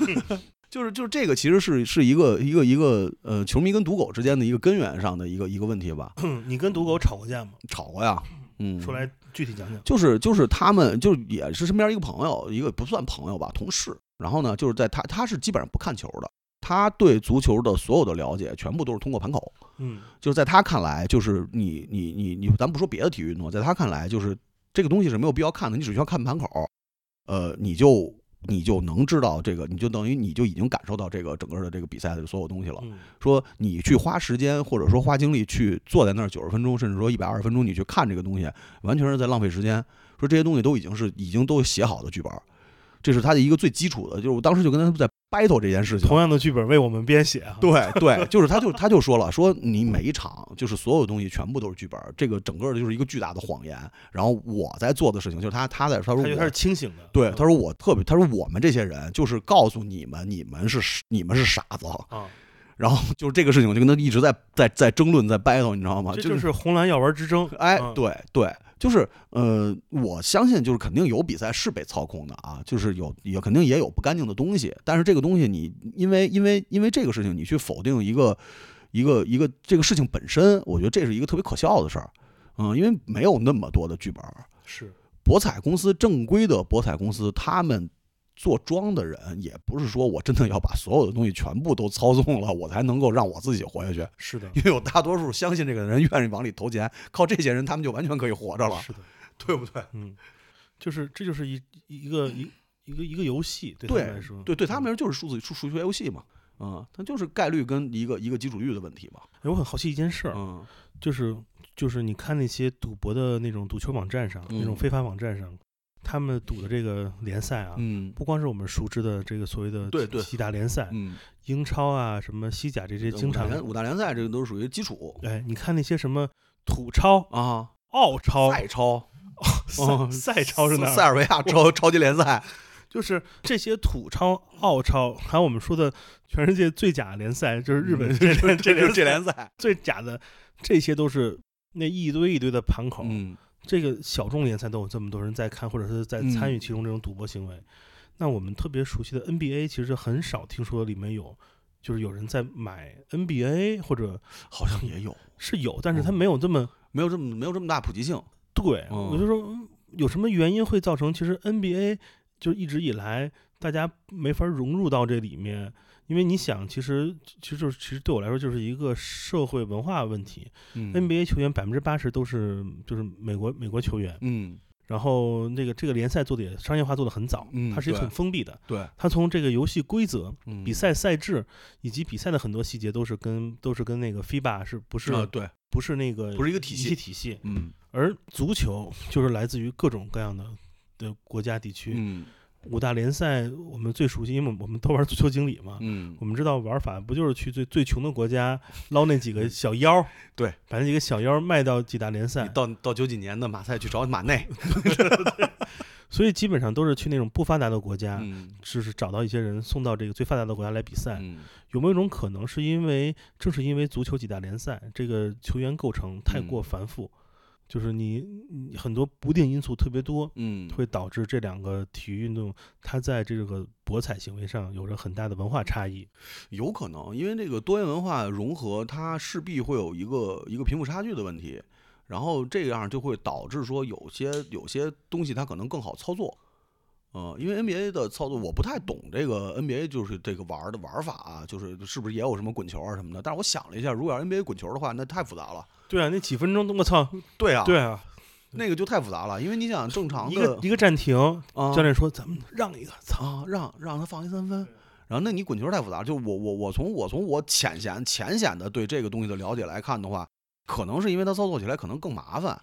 就是就是这个，其实是是一个一个一个呃，球迷跟赌狗之间的一个根源上的一个一个问题吧。你跟赌狗吵过架吗？吵过呀，嗯，说来具体讲讲。就是就是他们就也是身边一个朋友，一个不算朋友吧，同事。然后呢，就是在他他是基本上不看球的，他对足球的所有的了解全部都是通过盘口。嗯就是在他看来，就是你你你你，咱不说别的体育运动，在他看来，就是这个东西是没有必要看的，你只需要看盘口，呃，你就你就能知道这个，你就等于你就已经感受到这个整个的这个比赛的所有东西了。嗯说你去花时间或者说花精力去坐在那儿九十分钟，甚至说一百二十分钟，你去看这个东西，完全是在浪费时间。说这些东西都已经是已经都写好的剧本，这是他的一个最基础的。就是我当时就跟他们在 battle 这件事情。同样的剧本为我们编写啊。对 对，就是他就他就说了，说你每一场就是所有东西全部都是剧本，这个整个的就是一个巨大的谎言。然后我在做的事情就是他他在他说他他是清醒的。对他说我特别他说我们这些人就是告诉你们你们是你们是傻子，啊，然后就是这个事情我就跟他一直在在在争论在 battle，你知道吗？这就是红蓝药丸之争。哎，嗯，对对，就是呃，我相信就是肯定有比赛是被操控的啊，就是有也肯定也有不干净的东西，但是这个东西你因为因为因为这个事情你去否定一个一个一个这个事情本身，我觉得这是一个特别可笑的事儿，嗯，因为没有那么多的剧本儿，是。博彩公司正规的博彩公司他们。做庄的人也不是说我真的要把所有的东西全部都操纵了，我才能够让我自己活下去。是的，因为有大多数相信这个人愿意往里投钱，靠这些人他们就完全可以活着了，是的，对不对？嗯，就是这就是一一个一一个一个游戏，对他对们来说，对，对他们来说就是数字数数学游戏嘛，嗯，它就是概率跟一个一个基础率的问题嘛，哎我很好奇一件事儿，嗯就是就是你看那些赌博的那种赌球网站上，那种嗯非法网站上，他们赌的这个联赛啊，嗯。不光是我们熟知的这个所谓的对对。几大联赛，嗯，英超啊，什么西甲这些经常五大，联赛这个都是属于基础。哎，你看那些什么土超、啊，澳超、赛超、赛哦赛超是哪？塞尔维亚超超级联赛，就是这些土超、澳超，还有我们说的全世界最假联赛，就是日本这联 这联这联赛，最假的，这些都是那一堆一堆的盘口。嗯这个小众联赛都有这么多人在看，或者是在参与其中这种赌博行为。那我们特别熟悉的 NBA，其实很少听说里面有，就是有人在买 NBA，或者 好像也有，是有，但是它嗯没有这么没有这么没有这么大普及性，对。嗯我就说，嗯有什么原因会造成其实 NBA 就一直以来大家没法融入到这里面？因为你想，其实其实就是其实对我来说就是一个社会文化问题。嗯 NBA 球员百分之八十都是就是美国美国球员，嗯然后那个这个联赛做的也商业化做的很早，嗯它是一个很封闭的。对，它从这个游戏规则、嗯比赛赛制以及比赛的很多细节都是跟都是跟那个 FIBA 是不是、啊对，不是那个不是一个体系体体系？嗯而足球就是来自于各种各样的的国家地区。嗯五大联赛我们最熟悉，因为我们都玩足球经理嘛。嗯。我们知道玩法不就是去最最穷的国家捞那几个小妖儿，对，把那几个小妖儿卖到几大联赛，到到九几年的马赛去找马内，所以基本上都是去那种不发达的国家，嗯。就是找到一些人送到这个最发达的国家来比赛。嗯。有没有一种可能，是因为正是因为足球几大联赛这个球员构成太过嗯。繁复，就是你你很多不定因素特别多，嗯会导致这两个体育运动它在这个博彩行为上有着很大的文化差异。有可能，因为这个多元文化融合，它势必会有一个一个贫富差距的问题，然后这样就会导致说有些有些东西它可能更好操作。呃，因为 NBA 的操作我不太懂，这个 NBA 就是这个玩儿的玩法啊，就是是不是也有什么滚球啊什么的？但是我想了一下，如果要 NBA 滚球的话，那太复杂了。对啊，那几分钟，我操！对啊，对啊，那个就太复杂了，因为你想正常的一个一个暂停，啊教练说咱们让一个，操！啊，让让他放一三分，然后那你滚球太复杂，就我我我从我从我浅显浅显的对这个东西的了解来看的话，可能是因为它操作起来可能更麻烦，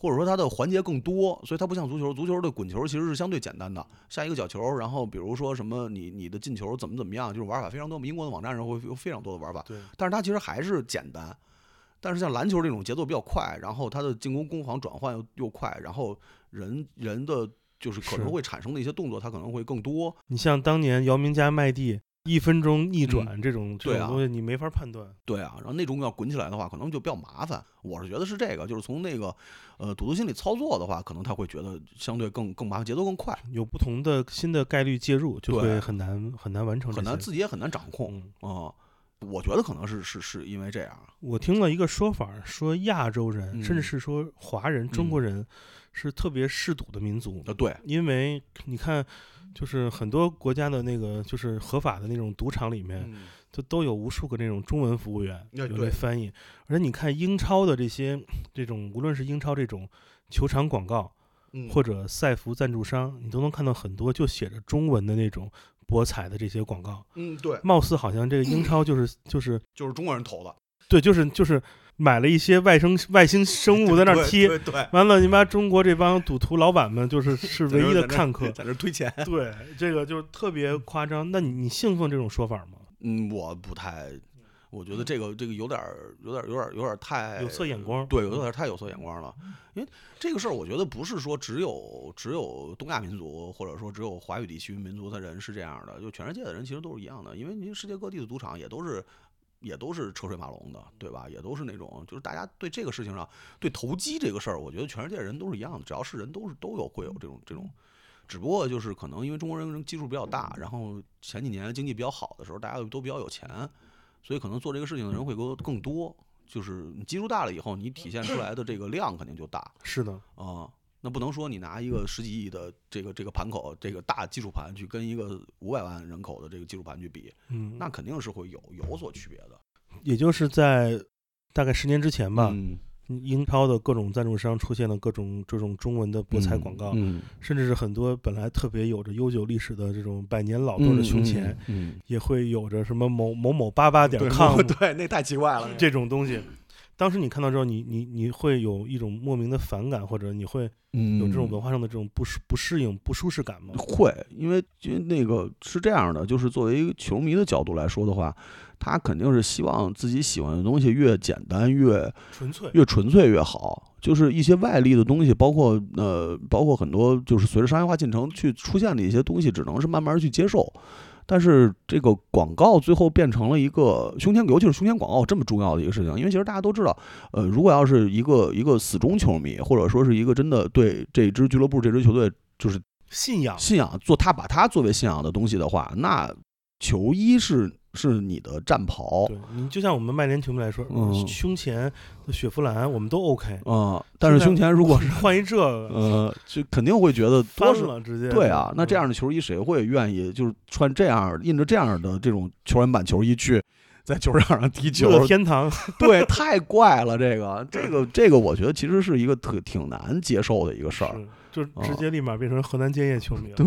或者说它的环节更多，所以它不像足球，足球的滚球其实是相对简单的，下一个角球，然后比如说什么你你的进球怎么怎么样，就是玩法非常多，英国的网站上会有非常多的玩法，对，但是它其实还是简单。但是像篮球这种节奏比较快，然后它的进攻攻防转换又又快，然后人人的就是可能会产生的一些动作，它可能会更多。你像当年姚明加麦蒂一分钟逆转这种、这种东西，你没法判断。对啊，然后那种要滚起来的话，可能就比较麻烦。我是觉得是这个，就是从那个呃赌徒心理操作的话，可能他会觉得相对更更麻烦，节奏更快，有不同的新的概率介入，就会很难很难完成。很难自己也很难掌控嗯，啊、我觉得可能是是是因为这样，我听了一个说法，说亚洲人、甚至嗯。是说华人、中国人是特别嗜赌的民族，呃，对，因为你看，就是很多国家的那个就是合法的那种赌场里面，嗯，就都有无数个那种中文服务员有那哎对翻译，而且你看英超的这些这种，无论是英超这种球场广告，嗯或者赛服赞助商，你都能看到很多就写着中文的那种博彩的这些广告，嗯，对，貌似好像这个英超就是就是就是中国人投的，对，就是就是买了一些外生外星生物在那踢，对对，完了你妈中国这帮赌徒老板们就是是唯一的看客，在那推钱。对，这个就特别夸张。那你你信奉这种说法吗？嗯，我不太，我觉得这个这个有点儿有点儿有点儿有点儿太有色眼光，对，有点儿太有色眼光了。因为这个事儿，我觉得不是说只有只有东亚民族，或者说只有华语地区民族的人是这样的，就全世界的人其实都是一样的。因为您世界各地的赌场也都是也都是车水马龙的，对吧？也都是那种，就是大家对这个事情上，对投机这个事儿，我觉得全世界人都是一样的，只要是人都是都有会有这种这种。只不过就是可能因为中国人基数比较大，然后前几年经济比较好的时候，大家都比较有钱，所以可能做这个事情的人会更更多。就是你基数大了以后，你体现出来的这个量肯定就大是的，啊、那不能说你拿一个十几亿的这个这个盘口，这个大基础盘去跟一个五百万人口的这个基础盘去比，嗯，那肯定是会有有所区别的。也就是在大概十年之前吧，嗯，英超的各种赞助商出现了各种这种中文的博彩广告，嗯，甚至是很多本来特别有着悠久历史的这种百年老店的胸前，嗯，也会有着什么某某某八八点 com 对，那太奇怪了。这种东西。当时你看到之后，你你你会有一种莫名的反感，或者你会嗯有这种文化上的这种不适不适应、不舒适感吗？会，因为就那个是这样的，就是作为一个球迷的角度来说的话，他肯定是希望自己喜欢的东西越简单越纯粹越纯粹越好。就是一些外力的东西，包括呃，包括很多就是随着商业化进程去出现的一些东西，只能是慢慢去接受。但是这个广告最后变成了一个胸前，尤其是胸前广告这么重要的一个事情，因为其实大家都知道，呃，如果要是一个一个死忠球迷，或者说是一个真的对这支俱乐部、这支球队就是信仰，信仰做他把他作为信仰的东西的话，那球衣是是你的战袍对你就像我们曼联球迷来说，嗯胸前的雪佛兰我们都 OK，啊、但是胸前如果是换一这个 呃，就肯定会觉得多翻。了直接。对啊，那这样嗯的球衣谁会愿意就是穿这样印着这样的这种球员版球衣去在球场上踢球？热天堂，对，太怪了，这个这个这个，我觉得其实是一个特挺难接受的一个事儿，就直接立马变成河南建业球迷了。对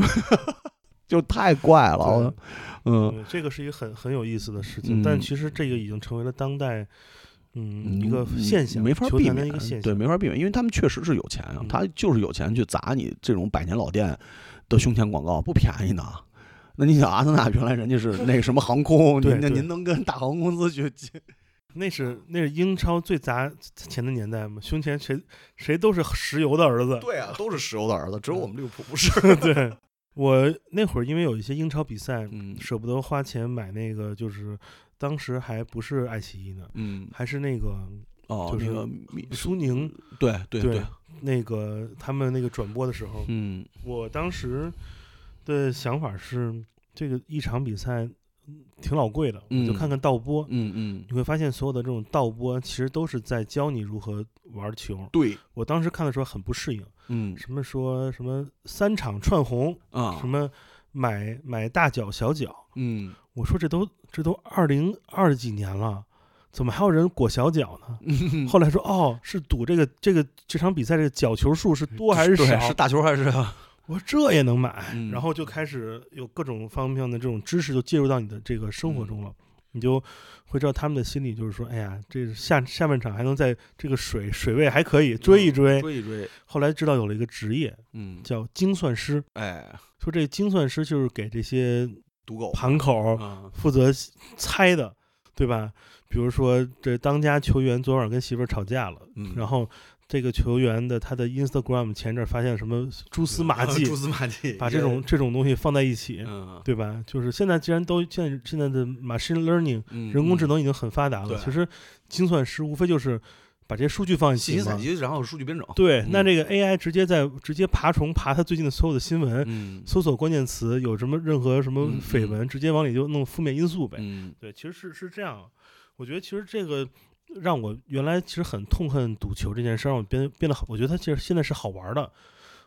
就太怪了。嗯，这个是一个很很有意思的事情，但嗯其实这个已经成为了当代嗯嗯一个嗯现象，没法避免的一个现对，没法避免，因为他们确实是有钱啊，嗯他就是有钱去砸你这种百年老店的胸前广告，不便宜呢。那你想，阿森纳原来人家是那个什么航空，对那您能跟大航空公司去？那是那是英超最砸钱的年代嘛，胸前谁谁都是石油的儿子。对啊，都是石油的儿子，只有我们利物浦不是。对，我那会儿因为有一些英超比赛，嗯。舍不得花钱买那个，就是当时还不是爱奇艺呢，嗯，还是那个哦，就是那个苏宁，对对对那个他们那个转播的时候，嗯。我当时的想法是，这个一场比赛嗯挺老贵的，你就嗯看看倒播。嗯嗯，你会发现，所有的这种倒播其实都是在教你如何玩球。对，我当时看的时候很不适应，嗯什么说什么三场串红，啊什，么买买大脚小脚，嗯我说这都这都二零二几年了，怎么还有人裹小脚呢？嗯，后来说哦，是赌这个这个这场比赛这个角球数是多还是 少？是大球还是？我说这也能买，嗯然后就开始有各种方面的这种知识就介入到你的这个生活中了，你就会知道他们的心理就是说，哎呀，这下下半场还能在这个水水位还可以追一追。追一追，后来知道有了一个职业嗯，叫精算师，哎，说这精算师就是给这些赌狗，盘口啊，负责猜的，对吧？比如说这当家球员昨晚跟媳妇儿吵架了，嗯，然后这个球员的他的 Instagram 前阵儿发现什么蛛丝马 迹，蛛丝马迹，把这种这种东西放在一起，嗯，对吧？就是现在既然都现在现在的 machine learning 嗯人工智能已经很发达了，对其实精算师无非就是把这些数据放一起嘛。信息采集，然后数据编整，对，嗯那这个 AI 直接在直接爬虫爬它最近的所有的新闻，嗯搜索关键词，有什么任何什么嗯绯闻，直接往里就弄负面因素呗。嗯对，其实是是这样。我觉得其实这个让我原来其实很痛恨赌球这件事儿，让我变变得好。我觉得它其实现在是好玩的，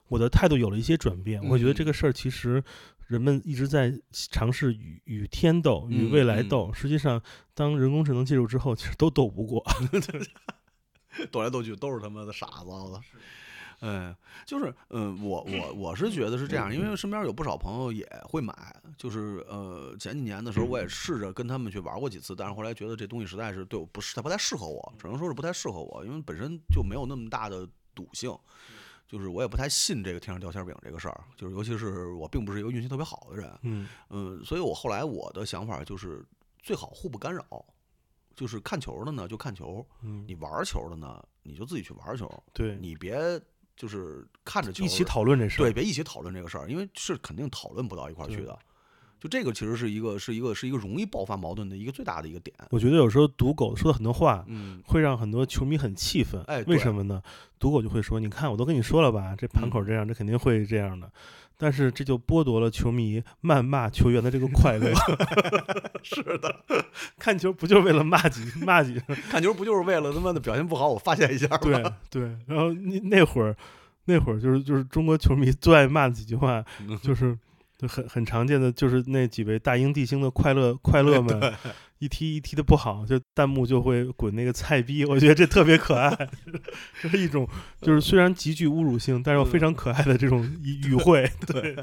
我的态度有了一些转变。我觉得这嗯个事儿其实人们一直在尝试与与天斗，与嗯未来嗯斗。实际上，当人工智能介入之后，其实都斗不过。斗来斗去都是他妈的傻子的。嗯，就是，嗯，我我我是觉得是这样，因为身边有不少朋友也会买，就是呃前几年的时候我也试着跟他们去玩过几次，但是后来觉得这东西实在是对我不是，它不太适合我，只能说是不太适合我，因为本身就没有那么大的赌性，就是我也不太信这个天上掉馅饼这个事儿，就是尤其是我并不是一个运气特别好的人，嗯。嗯，所以我后来我的想法就是最好互不干扰，就是看球的呢就看球，嗯，你玩球的呢你就自己去玩球，对，你别就是看着球一起讨论这事儿。对，别一起讨论这个事儿，因为是肯定讨论不到一块儿去的。就这个其实是一个是一个是一个容易爆发矛盾的一个最大的一个点。我觉得有时候赌狗说的很多话，嗯，会让很多球迷很气愤。哎为什么呢？赌狗就会说：“你看，我都跟你说了吧，这盘口这样，这肯定会这样的。”但是这就剥夺了球迷谩骂球员的这个快乐。是的，看球不就是为了骂几骂几？看球不就是为了他妈的表现不好，我发泄一下吗？对 对。然后那那会儿，那会儿就是就是中国球迷最爱骂的几句话，嗯就是就很很常见的，就是那几位大英帝星的快乐快乐们，一踢一踢的不好，就弹幕就会滚那个菜逼，我觉得这特别可爱，这是一种就是虽然极具侮辱性，但是又非常可爱的这种语语汇。对，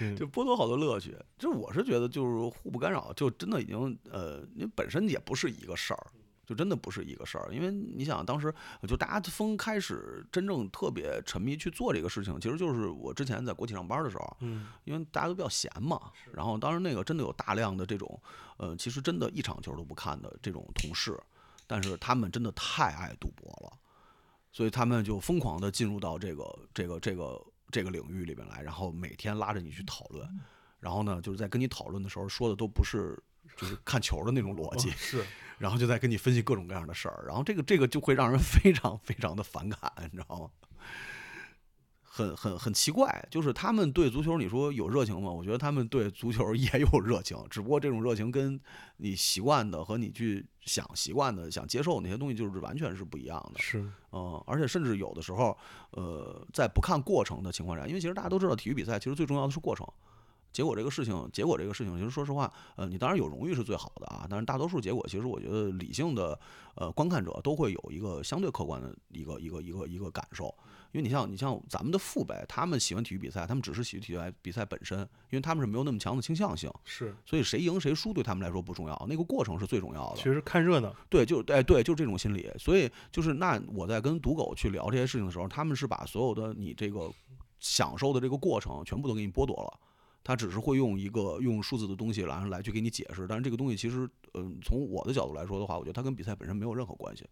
嗯就剥夺好多乐趣。就我是觉得，就是互不干扰，就真的已经呃，因为本身也不是一个事儿，就真的不是一个事儿。因为你想，当时就大家风开始真正特别沉迷去做这个事情，其实就是我之前在国企上班的时候，嗯因为大家都比较闲嘛，然后当时那个真的有大量的这种，呃，其实真的一场球都不看的这种同事，但是他们真的太爱赌博了，所以他们就疯狂的进入到这个这个这个这个领域里边来，然后每天拉着你去讨论，然后呢，就是在跟你讨论的时候说的都不是就是看球的那种逻辑，是然后就在跟你分析各种各样的事儿，然后这个这个就会让人 非常非常的反感，你知道吗？很很很奇怪，就是他们对足球，你说有热情吗？我觉得他们对足球也有热情，只不过这种热情跟你习惯的和你去想习惯的、想接受那些东西，就是完全是不一样的。是，嗯，而且甚至有的时候，呃，在不看过程的情况下，因为其实大家都知道，体育比赛其实最重要的是过程。结果这个事情，结果这个事情，其实说实话，呃，你当然有荣誉是最好的啊，但是大多数结果，其实我觉得理性的呃观看者都会有一个相对客观的一个一个一个一个感受。因为你像你像咱们的父辈，他们喜欢体育比赛，他们只是喜欢体育比赛本身，因为他们是没有那么强的倾向性，是，所以谁赢谁输对他们来说不重要，那个过程是最重要的其。实看热闹。对，就哎对，就是这种心理。所以就是那我在跟赌狗去聊这些事情的时候，他们是把所有的你这个享受的这个过程全部都给你剥夺了。他只是会用一个用数字的东西来来去给你解释，但是这个东西其实，嗯、从我的角度来说的话，我觉得它跟比赛本身没有任何关系。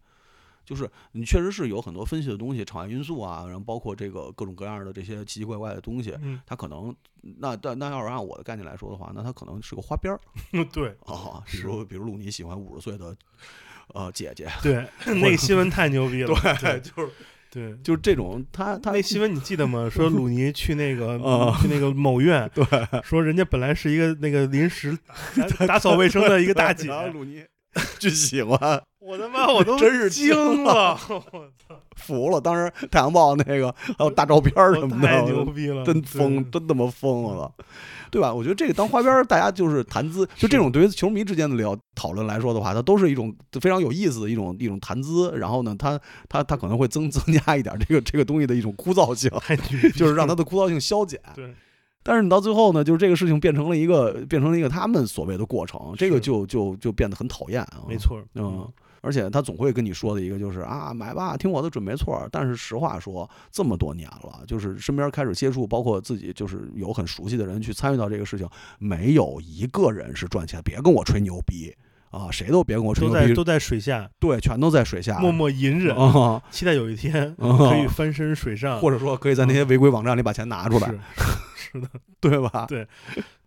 就是你确实是有很多分析的东西，场外因素啊，然后包括这个各种各样的这些奇奇怪怪的东西，嗯，它可能那但那要是按我的概念来说的话，那它可能是个花边儿 对啊，比是如比如鲁尼喜欢五十岁的呃姐姐，对，那个新闻太牛逼了。对，就是对。就是这种他他那新闻你记得吗？说鲁尼去那个 啊去那个某院，对，说人家本来是一个那个临时 打打扫卫生的一个大姐，然后鲁尼巨喜欢，我他妈我都真是惊惊了，我操服了。当时太阳报那个还有大照片儿什么的，太牛逼了，真疯，真他妈疯了，对吧？我觉得这个当花边儿，大家就是谈资，就这种对于球迷之间的聊讨论来说的话，它都是一种非常有意思的一种一种谈资。然后呢，它它它可能会增 增加一点这个这个东西的一种枯燥性，就是让它的枯燥性消减。对。但是你到最后呢，就是这个事情变成了一个变成了一个他们所谓的过程，这个就就就变得很讨厌啊。没错，嗯，而且他总会跟你说的一个就是啊，买吧，听我的准没错儿。但是实话说，这么多年了，就是身边开始接触，包括自己就是有很熟悉的人去参与到这个事情，没有一个人是赚钱。别跟我吹牛逼啊，谁都别跟我吹牛逼，都在都在水下对，全都在水下默默隐忍，啊，期待有一天啊可以翻身水上，或者说可以在那些违规网站里把钱拿出来，是是的，对吧？对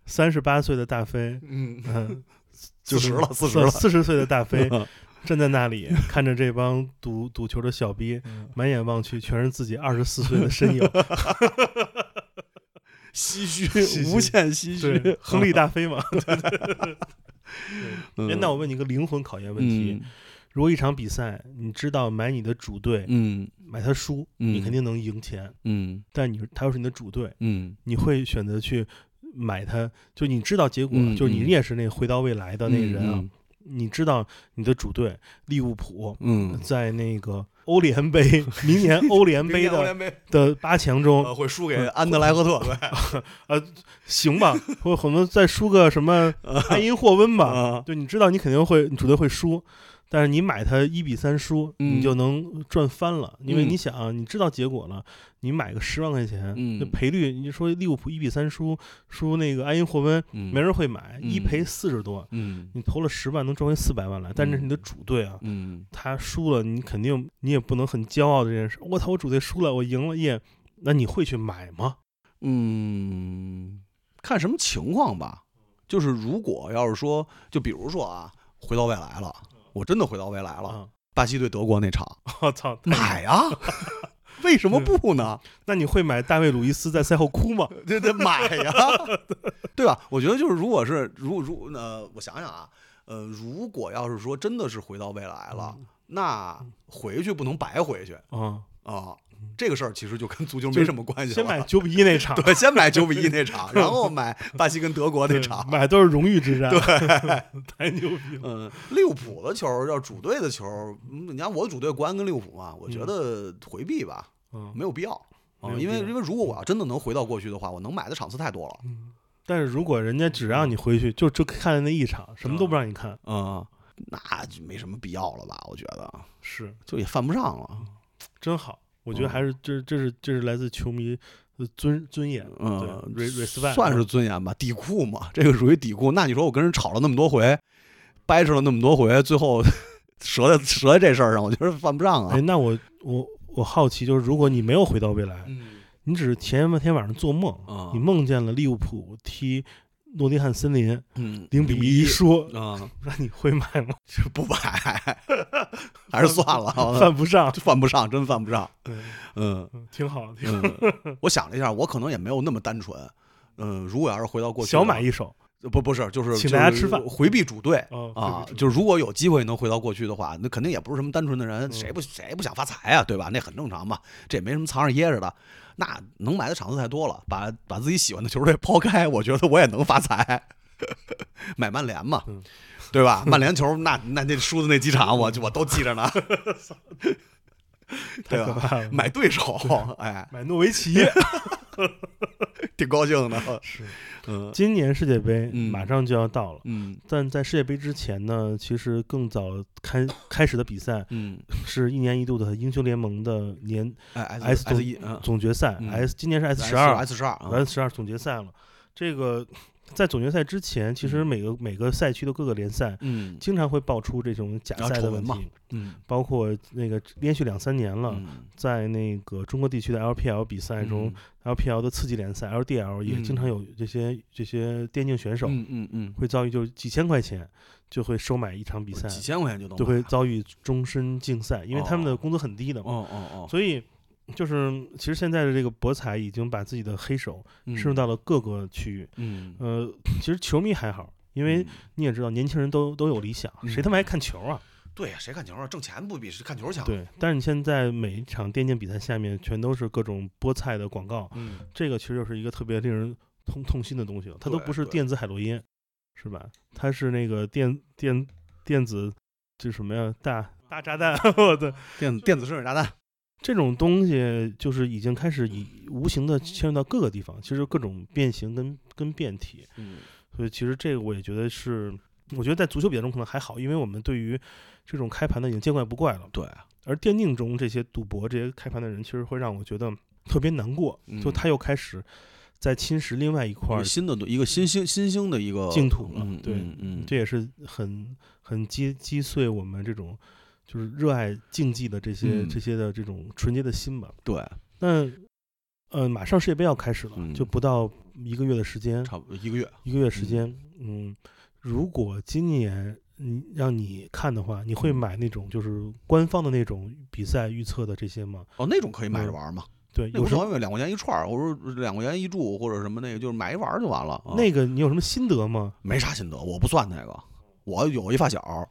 三十八岁的大飞，嗯，嗯，四十了，四十了，四十岁的大飞 站在那里，看着这帮赌赌球的小逼，满眼望去全是自己二十四岁的身影 唏嘘无限唏嘘，，亨利大飞嘛。那我问你个灵魂考验问题：如果一场比赛，你知道买你的主队，嗯买他输，你嗯肯定能赢钱，嗯。但你他又是你的主队，嗯你会选择去买他？就你知道结果，嗯就是你嗯。也是那个回到未来的那个人啊，你知道你的主队利物浦嗯，在那个欧联杯明年欧联杯的欧联杯的八强中，呃会输给安德莱赫特，对，行吧，或可能再输个什么 埃因霍温吧。啊，对，你知道你肯定会，你主队会输，但是你买它一比三输，嗯你就能赚翻了。因为嗯你想啊，你知道结果了，你买个十万块钱，那赔率，你说利物浦一比三输，输那个埃因霍温，嗯没人会买，一嗯赔四十多，嗯你投了十万能赚回四百万来，但这是你的主队啊。嗯他输了，你肯定你也不能很骄傲的这件事。我操，我主队输了，我赢了耶！那你会去买吗？嗯，看什么情况吧。就是如果要是说，就比如说啊，回到未来了，我真的回到未来了，啊，巴西对德国那场，我操，买啊，为什么不呢？那你会买大卫·鲁伊斯在赛后哭吗？这得买呀，对吧？我觉得就是，如果是如如呃，我想想啊，呃，如果要是说真的是回到未来了，那回去不能白回去啊，啊。这个事儿其实就跟足球没什么关系了。先买九比一那场，对，先买九比一那场，然后买巴西跟德国那场。买都是荣誉之战，对，太牛逼了。嗯，利物浦的球要主队的球，嗯你看我主队国安跟利物浦嘛，我觉得回避吧，嗯，没有必要啊，因为因为如果我要真的能回到过去的话，我能买的场次太多了。嗯但是如果人家只让你回去，就就看那一场，什么都不让你看，嗯，那就没什么必要了吧？我觉得是就也犯不上了。真好。我觉得嗯还是这这是这是来自球迷的尊尊严，嗯，算是尊严吧，底裤嘛，这个属于底裤。那你说我跟人吵了那么多回，掰扯了那么多回，最后 折在折在这事儿上，我觉得犯不上啊哎，。那我我我好奇，就是如果你没有回到未来，嗯你只是前一天晚上做梦，啊你梦见了利物浦踢诺丁汉森林嗯，零比一输，啊，那你会买吗？就 不买，还是算了，犯不上，犯不上，真犯不上。嗯嗯挺好，挺好。嗯，我想了一下，我可能也没有那么单纯。嗯，如果要是回到过去，小买一手，不不是，就是请大家吃饭回避主队哦啊就是如果有机会能回到过去的话，那肯定也不是什么单纯的人，嗯谁不谁不想发财啊，对吧？那很正常嘛，这也没什么藏着掖着的。那能买的场次太多了，把把自己喜欢的球队抛开，我觉得我也能发财。买曼联嘛嗯，对吧？曼联球那那那输的那几场，我我都记着呢，对吧？买对手，哎，买诺维奇，挺高兴的。是。嗯。今年世界杯嗯。马上就要到了，嗯。但在世界杯之前呢，其实更早开开始的比赛嗯，是一年一度的英雄联盟的年哎 S S 一嗯。总决赛嗯，S 今年是 S 十二 S 十二啊，S 十二总决赛了。这个在总决赛之前，其实嗯。每个每个赛区的各个联赛嗯。经常会爆出这种假赛的问题，嗯。包括那个连续两三年了，嗯。在那个中国地区的 LPL 比赛中、LPL 的次级联赛 LDL 也嗯。经常有这些、这些电竞选手嗯嗯嗯，会遭遇就几千块钱就会收买一场比赛，几千块钱就能就会遭遇终身禁赛，因为他们的哦。工资很低的嘛。哦哦哦，所以就是其实现在的这个博彩已经把自己的黑手伸入到了各个区域。嗯呃，其实球迷还好，因为嗯你也知道，年轻人都都有理想，谁他妈爱看球啊？对呀，谁看球啊？挣钱不比看球强？，对，但是你现在每一场电竞比赛下面全都是各种菠菜的广告，嗯，这个其实就是一个特别令人痛痛心的东西了。它都不是电子海洛因，是吧？它是那个电电电子，就什么呀？大大炸弹，我的电电子生水炸弹。这种东西就是已经开始以无形的牵入到各个地方，其实各种变形跟跟变体。嗯所以其实这个我也觉得是，我觉得在足球比赛中可能还好，因为我们对于这种开盘的已经见怪不怪了。对，而电竞中这些赌博、这些开盘的人，其实会让我觉得特别难过，就嗯他又开始在侵蚀另外一块新的一个新兴新兴的一个净土了。嗯对，嗯嗯，这也是很很击击碎我们这种就是热爱竞技的这些、嗯这些的这种纯洁的心吧。对，那呃，马上世界杯要开始了，嗯就不到一个月的时间，差不多一个月。一个月时间，嗯，如果今年你让你看的话，你会嗯买那种就是官方的那种比赛预测的这些吗？哦，那种可以买着嗯玩嘛？对，有什么，两块钱一串儿，或者说两块钱一注，或者什么那个，就是买一玩儿就完了。啊那个你有什么心得吗？没啥心得，我不算那个。我有一发小，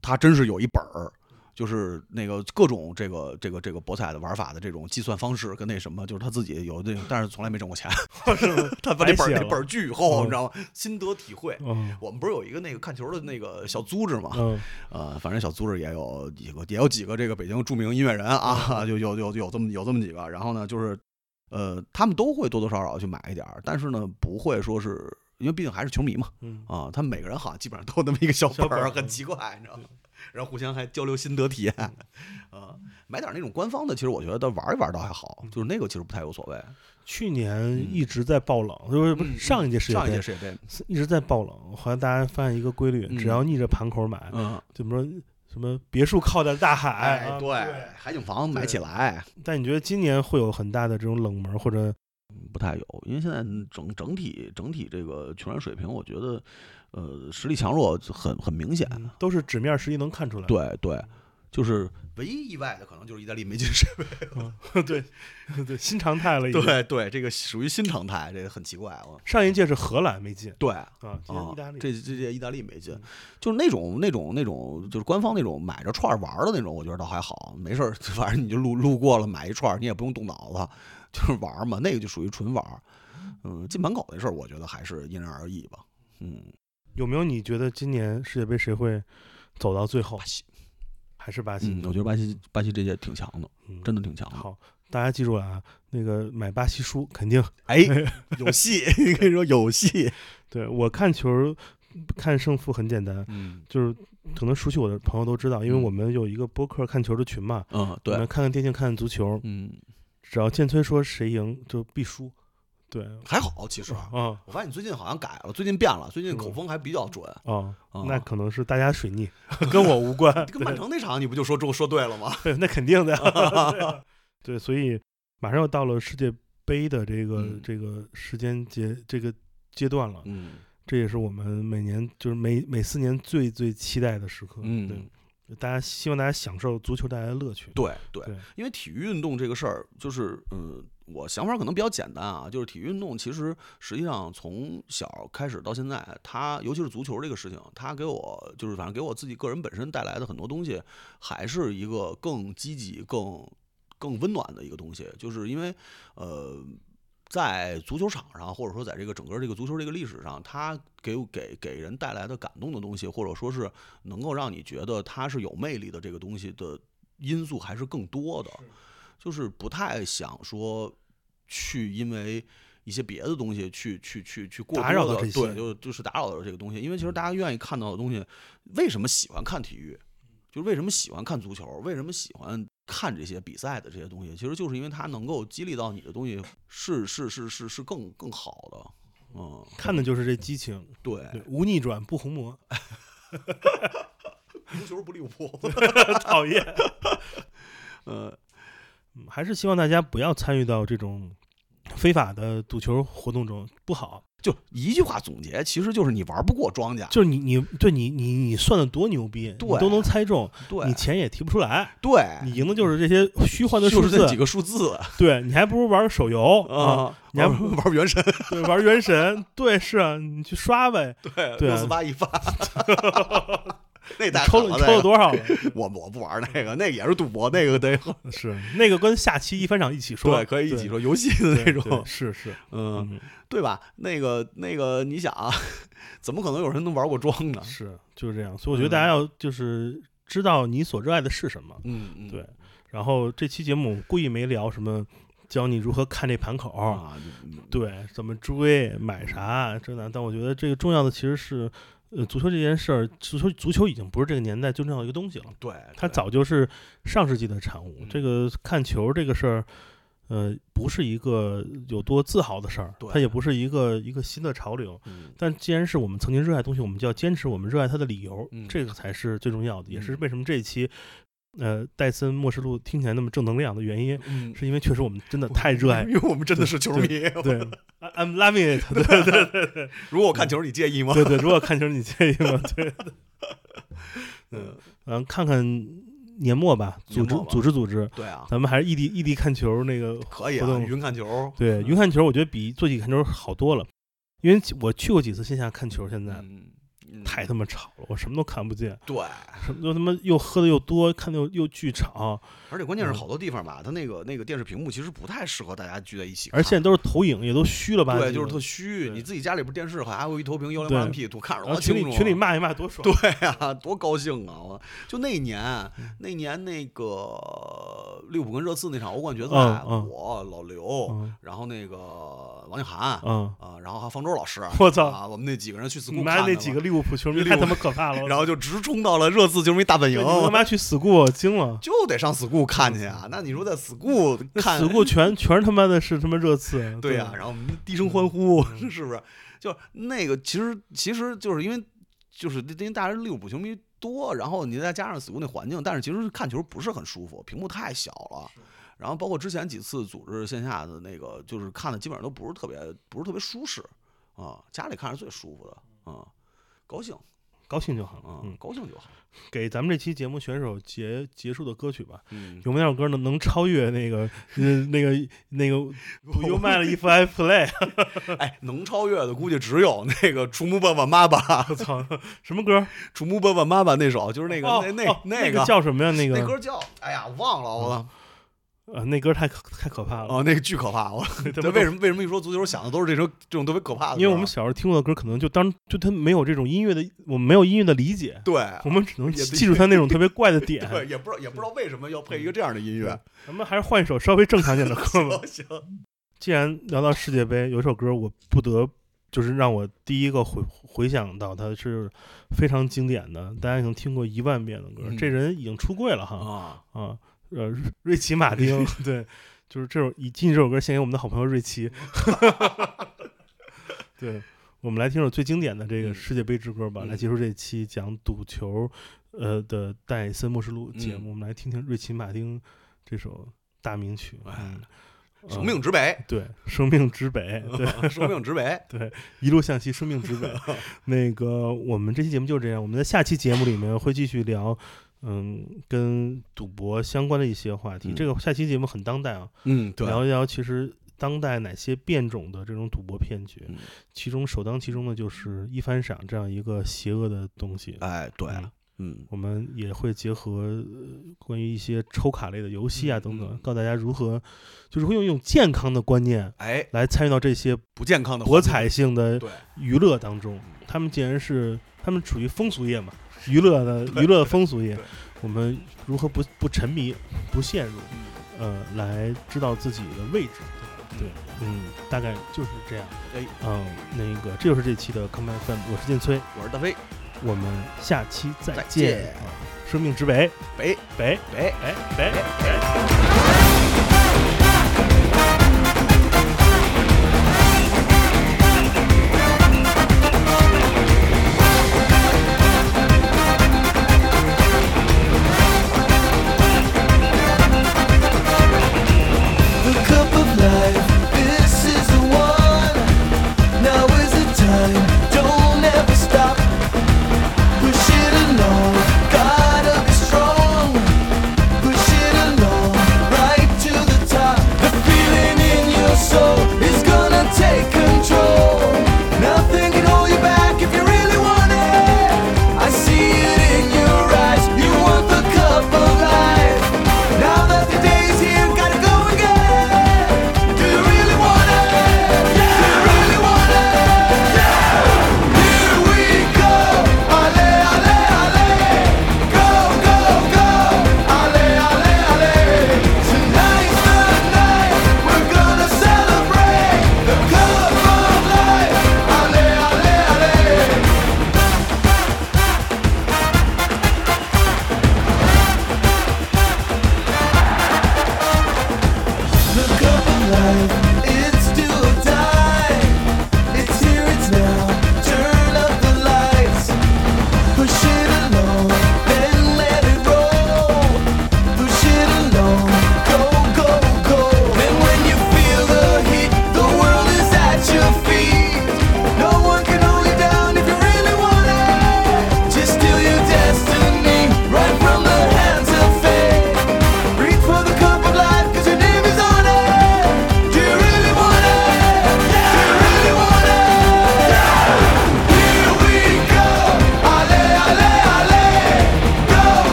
他真是有一本儿，就是那个各种这个这个这个博彩的玩法的这种计算方式跟那什么，就是他自己有那种，但是从来没挣过钱。他把那本那本儿巨厚，嗯你知道吗？心得体会。嗯我们不是有一个那个看球的那个小组织吗？嗯呃，反正小组织也有几个，也有几个这个北京著名音乐人啊，就有有有这么有这么几个。然后呢，就是呃，他们都会多多少少去买一点儿，但是呢，不会说是因为毕竟还是球迷嘛嗯，啊，他们每个人好像基本上都有那么一个小本儿，小本儿很奇怪，你知道吗？然后互相还交流心得体验，啊，买点那种官方的，其实我觉得玩一玩倒还好，就是那个其实不太有所谓。去年一直在爆冷，就是不是嗯上一届世界杯上一届世界杯，一直在爆冷，好像大家发现一个规律，嗯只要逆着盘口买，嗯，怎么说什么别墅靠在大海，对，海景房买起来。但你觉得今年会有很大的这种冷门，或者不太有，因为现在整整体整体这个球员水平，我觉得，呃，实力强弱很很明显。都是纸面实力能看出来？对对，就是唯一意外的可能就是意大利没进世界杯。对对，新常态了。对对，这个属于新常态，这个很奇怪了。上一届是荷兰没进对啊，今年啊意大利。，这这届意大利没进嗯，就是那种那种那种，就是官方那种买着串儿玩儿的那种，我觉得倒还好，没事儿，反正你就路路过了买一串儿，你也不用动脑子，就是玩嘛，那个就属于纯玩儿。嗯，进盘口那事儿，我觉得还是因人而异吧。嗯，有没有你觉得今年世界杯谁会走到最后巴？西，还是巴西？嗯，我觉得巴西巴西这届挺强的，嗯真的挺强的。好，大家记住了啊，那个买巴西输肯定。哎，有戏，你可以说有戏。对我看球看胜负很简单，嗯就是可能熟悉我的朋友都知道，因为嗯我们有一个播客看球的群嘛，嗯，我对们，看看电竞，看看足球，嗯，只要建崔说谁赢就必输。对，还好，其实。啊我发现你最近好像改了，最近变了，最近口风还比较准。啊，啊那可能是大家水逆，跟我无关。跟曼城那场你不就说中说对了吗？对，那肯定的。对所以马上要到了世界杯的这个、嗯这个时间节这个阶段了，嗯这也是我们每年就是每每四年最最期待的时刻。嗯，对，大家希望大家享受足球带来的乐趣。对对对，因为体育运动这个事儿，就是嗯，我想法可能比较简单啊，就是体育运动其实实际上从小开始到现在，它尤其是足球这个事情，它给我就是反正给我自己个人本身带来的很多东西，还是一个更积极、更更温暖的一个东西，就是因为呃。在足球场上，或者说在这个整个这个足球这个历史上，它给给给人带来的感动的东西，或者说是能够让你觉得它是有魅力的这个东西的因素还是更多的，就是不太想说去因为一些别的东西去去去去过打扰多的到这些对，就就是打扰到这个东西，因为其实大家愿意看到的东西，为什么喜欢看体育？就是为什么喜欢看足球？为什么喜欢看这些比赛的这些东西？其实就是因为它能够激励到你的东西是是是是是更更好的，嗯，看的就是这激情，对，对，无逆转不红魔，足球不利物浦，讨厌。呃，嗯还是希望大家不要参与到这种非法的赌球活动中，不好。就一句话总结，其实就是你玩不过庄家，就是你你对你你你算的多牛逼，对你都能猜中，对你钱也提不出来，对，你赢的就是这些虚幻的数字就是这几，个数字对你还不如玩个手游啊，啊，你还玩玩原神，对，玩原神，对，是啊，你去刷呗，对，对啊六四八一发，那大抽了抽了多少了？我我不玩那个，那个也是赌博，那个得 是那个跟下期一番赏一起说，对，可以一起说游戏的那种，是是，嗯，嗯，对吧？那个那个，你想啊，怎么可能有人能玩过庄呢？是就是这样，所以我觉得大家要就是知道你所热爱的是什么，嗯嗯，对。然后这期节目故意没聊什么，教你如何看这盘口，啊，对，怎么追，买啥，这的。但我觉得这个重要的其实是，呃，足球这件事儿，足球足球已经不是这个年代最重要的一个东西了，对，它早就是上世纪的产物。嗯这个看球这个事儿，呃，不是一个有多自豪的事儿，它也不是一个一个新的潮流。嗯但既然是我们曾经热爱的东西，我们就要坚持我们热爱它的理由，嗯这个才是最重要的，也是嗯为什么这一期，呃，戴森末世录听起来那么正能量的原因，嗯，是因为确实我们真的太热爱 因为我们真的是球迷。对，I-，I'm loving it，对对对对如果我看球，你介意吗？对对，如果看球你介意吗？对，嗯，嗯，看看年末吧，组织组织组织，对啊，咱们还是异地异地看球那个可以云看球。对，云看球我觉得比坐起看球好多了，因为我去过几次线下看球，现在太他妈吵了，我什么都看不见，对，什么都他妈又喝的又多，看的又又巨吵，而且关键是嗯好多地方吧，它那个那个电视屏幕其实不太适合大家聚在一起看，而现在都是投影，也都虚了吧唧，对，就是特虚。你自己家里边电视还有一投屏幺零对八 P 多，看着多清楚啊。群里群里骂一骂多爽，对啊、多高兴啊！我就那一年，嗯那年那个利物浦跟热刺那场欧冠决赛，我老刘，嗯然后那个王静涵，嗯，啊，然后还有方舟老师，我操啊，我们那几个人去 school 你妈看的嘛那几个利物浦球迷太他妈可怕了，然后就直冲到了热刺球迷大本营他妈去 school 惊了。就得上 school 看去啊。那你说在 school 看 school 全全是他妈的是他妈热刺，对呀、然后我们低声欢呼，嗯 是不是？就那个，其实其实就是因为就是因为大家利物浦球迷多，然后你再加上 school 那环境，但是其实看球不是很舒服，屏幕太小了。然后包括之前几次组织线下的那个，就是看的基本上都不是特别不是特别舒适啊，家里看是最舒服的啊，高兴高兴就好。啊，嗯，高兴就好。给咱们这期节目选首结结束的歌曲吧。嗯，有没有哪首歌能能超越那个呃 那个那个 You m i If I Play？哎，能超越的估计只有那个《楚木爸爸妈爸》我操，什么歌？《楚木爸爸妈妈》那首，就是那个、哦那那、哦那个叫什么呀？那个那歌叫，哎呀，忘了我呃，那歌太可太可怕了。哦，那个巨可怕，我他 这为什么为什么一说足球想的都是这种这种特别可怕的？因为我们小时候听过的歌，可能就当就他没有这种音乐的，我们没有音乐的理解，对我们只能 记住他那种特别怪的点。对，也不知道也不知道为什么要配一个这样的音乐。咱们还是换一首稍微正常点的歌吧。行，既然聊到世界杯，有一首歌我不得就是让我第一个回回想到，它是非常经典的，大家已经听过一万遍的歌。嗯这人已经出柜了哈啊，啊，呃，瑞瑞奇马丁，对，就是这首以进这首歌献给我们的好朋友瑞奇。对，我们来听首最经典的这个嗯世界杯之歌吧，嗯来结束这期讲赌球呃的戴森末世录节目。嗯我们来听听瑞奇马丁这首大名曲，生命之北，对，生命之北，对，生命之北，对一路向西，生命之北。那个，我们这期节目就这样，我们在下期节目里面会继续聊，嗯，跟赌博相关的一些话题。嗯这个下期节目很当代啊，嗯，对，聊一聊其实当代哪些变种的这种赌博骗局，嗯其中首当其冲的就是一番赏这样一个邪恶的东西。哎，对，嗯嗯我们也会结合、呃关于一些抽卡类的游戏啊嗯等等，嗯告诉大家如何，就是会用一种健康的观念哎，来参与到这些不健康的博彩性的，娱乐当中。他们既然是他们处于风俗业嘛，娱乐的娱乐风俗业，我们如何不不沉迷、不陷入，呃，来知道自己的位置，对？对，嗯，大概就是这样。哎，嗯，那个这就是这期的 Come FM，我是建崔，我是大飞，我们下期再再见。啊生命之北，北。北。北。北。北。北。